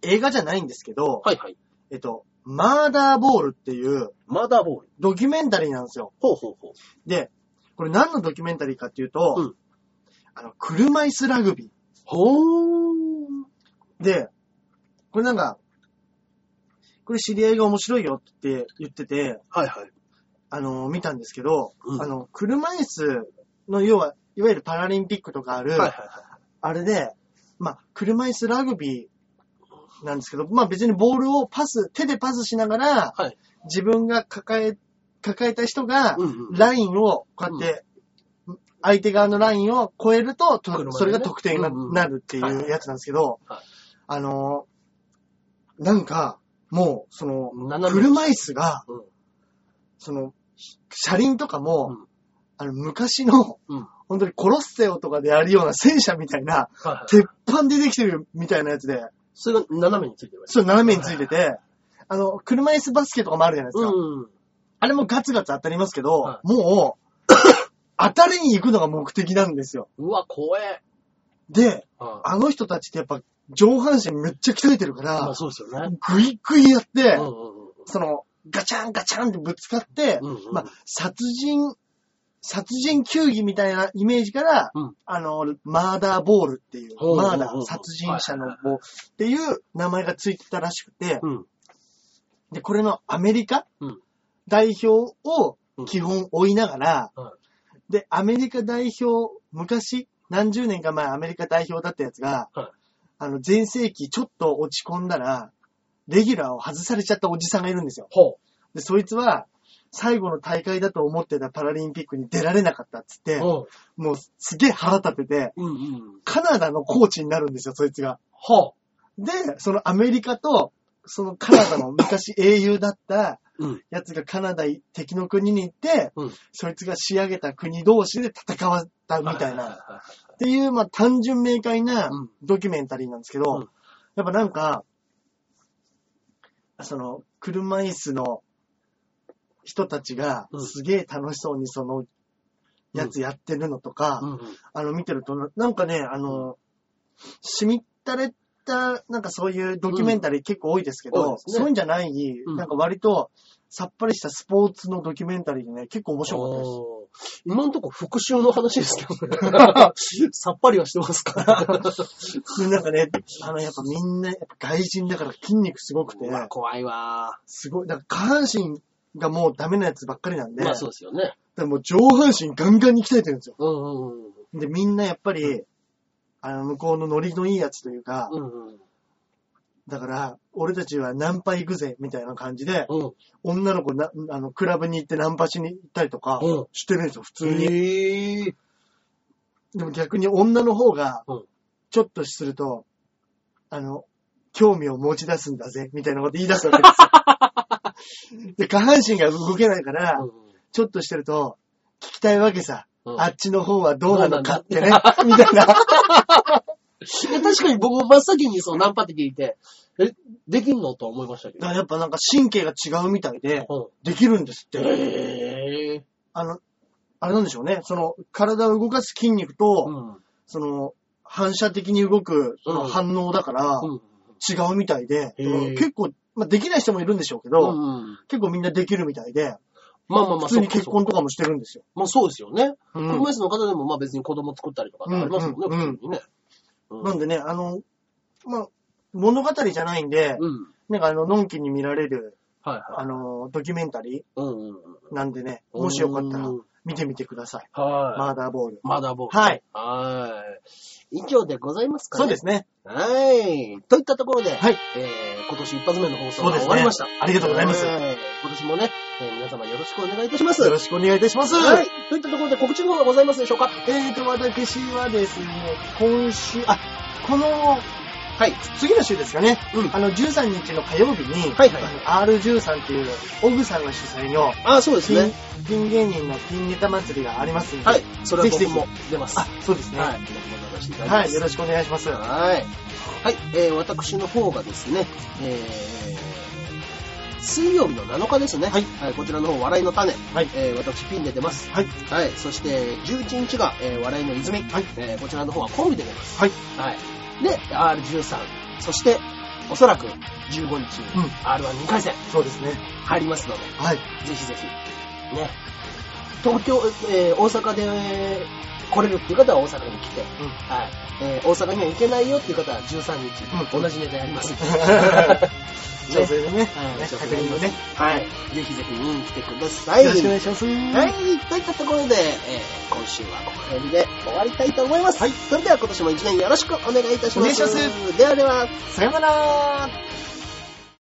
映画じゃないんですけど、はいはい。えっと、マーダーボールっていうマーダーボール。ドキュメンタリーなんですよ。ほうほうほう。で、これ何のドキュメンタリーかっていうと、うんあの、車椅子ラグビほー。ー。で、これなんか、これ知り合いが面白いよって言ってて、はいはい。あの、見たんですけど、うんあの、車椅子の、要は、いわゆるパラリンピックとかある、はいはいはい。あれで、まあ、車椅子ラグビーなんですけど、まあ別にボールをパス、手でパスしながら、はい。自分が抱え、抱えた人がう、んうん。ラインをこうやって、相手側のラインを超えると、と車でね。それが得点になうんうん。なるっていうやつなんですけど、はい。あのー、なんか、もう、その、斜め車椅子が、うん。その、車輪とかも、うん。あの、昔の、うん。本当にコロッセオとかでやるような戦車みたいな、はいはい。鉄板でできてるみたいなやつで、それが斜めについてるわけそれ斜めについてて、あの、車椅子バスケとかもあるじゃないですか。うん。あれもガツガツ当たりますけど、はもう、当たりに行くのが目的なんですよ。うわ、怖え。で、ああの人たちってやっぱ上半身めっちゃ鍛えてるからまあ、そうですよね。グイグイやって、うんうんその、ガチャンガチャンってぶつかって、うん。うんうんまあ、殺人、殺人球技みたいなイメージから、うん。あの、マーダーボールっていう、ほうほうほうマーダー、殺人者の棒っていう名前がついてたらしくて、うん。で、これのアメリカうん。代表をうん。基本追いながら、はで、アメリカ代表、昔、何十年か前アメリカ代表だったやつが、はい。あの、前世紀ちょっと落ち込んだら、レギュラーを外されちゃったおじさんがいるんですよ。ほで、そいつは、最後の大会だと思ってたパラリンピックに出られなかったっつって、う。もうすげえ腹立てて、うんうん。カナダのコーチになるんですよ、そいつが。ほで、そのアメリカと、そのカナダの 昔英雄だった。やつがカナダ敵の国に行って、うんそいつが仕上げた国同士で戦わったみたいな、ははっていう、まあ単純明快なうんドキュメンタリーなんですけど、うんやっぱなんか、その、車椅子の人たちがうん。すげえ楽しそうにその、やつやってるのとか、うんうん。あの見てるとな、なんかね、あの、しみったれた、なんかそういうドキュメンタリー結構多いですけど、多いですね。そういうんじゃない、うん。なんか割とさっぱりしたスポーツのドキュメンタリーでね、結構面白かったです。おー。今のとこ復讐の話ですけど。ね。さっぱりはしてますか？でなんかね、あの、やっぱみんな、やっぱ外人だから筋肉すごくて。怖いわすごい、だから下半身がもうダメなやつばっかりなんで、まあそうですよね。でもう上半身ガンガンに鍛えてるんですよ。うんうんうん。で、みんなやっぱり、あの、向こうのノリのいいやつというか、うんうん。だから、俺たちはナンパ行くぜ、みたいな感じで、うん。女の子な、あの、クラブに行ってナンパしに行ったりとかうん、してるんですよ、普通に。へえ。でも逆に女の方がうん、ちょっとすると、あの、興味を持ち出すんだぜ、みたいなこと言い出すわけですよ。で、下半身が動けないから、ちょっとしてると、聞きたいわけさ。うんあっちの方はどうなのかってね みたいな。確かに僕も真っ先にそうナンパって聞いて、え、できんの？とは思いましたけど。やっぱなんか神経が違うみたいで、うん。できるんですって。へえ。あの、あれなんでしょうね。その、体を動かす筋肉と、うん。その、反射的に動く、そのうん反応だから、うん。違うみたいで、結構、まあ、できない人もいるんでしょうけど、うん。結構みんなできるみたいで、まあまあまあ、普通に結婚とか。かもしてるんですよ。まあそうですよね。うん車椅子の方でもまあ別に子供作ったりとかってありますもんね、うんうん普通にね。うんなんでね、あの、まあ、物語じゃないんで、うん。なんかあの、のんきに見られる、はいはい。あの、ドキュメンタリうんうんうん。ーなんでね、もしよかったらうん見てみてください。はい。マーダーボール。まだ僕。はい。はい。以上でございますかね。そうですね。はい。といったところで、はい。えー、今年一発目の放送がそうですね終わりました。ありがとうございますはい今年もね、えー皆様よろしくお願いいたします。よろしくお願いいたします。はい。といったところで告知の方がございますでしょうか？えーと、私はですね、今週、あ、この、はい。次の週ですかね、うんあの、13日の火曜日に、はいはいあの R13 っていう、オグさんが主催の、あ、そうですね。、ピン芸人のピンネタ祭りがありますんで、はい。それは僕も出ます。あ、そうですね。は。はいよろしくお願いします。はい。はい。えー、私の方がですね、えー、水曜日の7日ですね。はいこちらの方、笑いの種。はいえー、私ピンで出ます。はい。はい。そして、11日が、えー、笑いの泉。はいえー、こちらの方はコンビで出ます。はい。はい。で、R13。そして、おそらく15日にうん R12 回戦そうですね。入りますので、はい。ぜひぜひ、ね。東京、えー大阪で、えー来れるっていう方は大阪に来て、うんはい。えー大阪には行けないよっていう方は13日、うん同じネタやりますんで。調整でね、ねはい確認もね。はい。ぜひぜひ見に来てください。よろしくお願いします。はい。といったところで、えー今週はこの辺で終わりたいと思います。はいそれでは今年も一年よろしくお願いいたします。お願いしますではでは、さよなら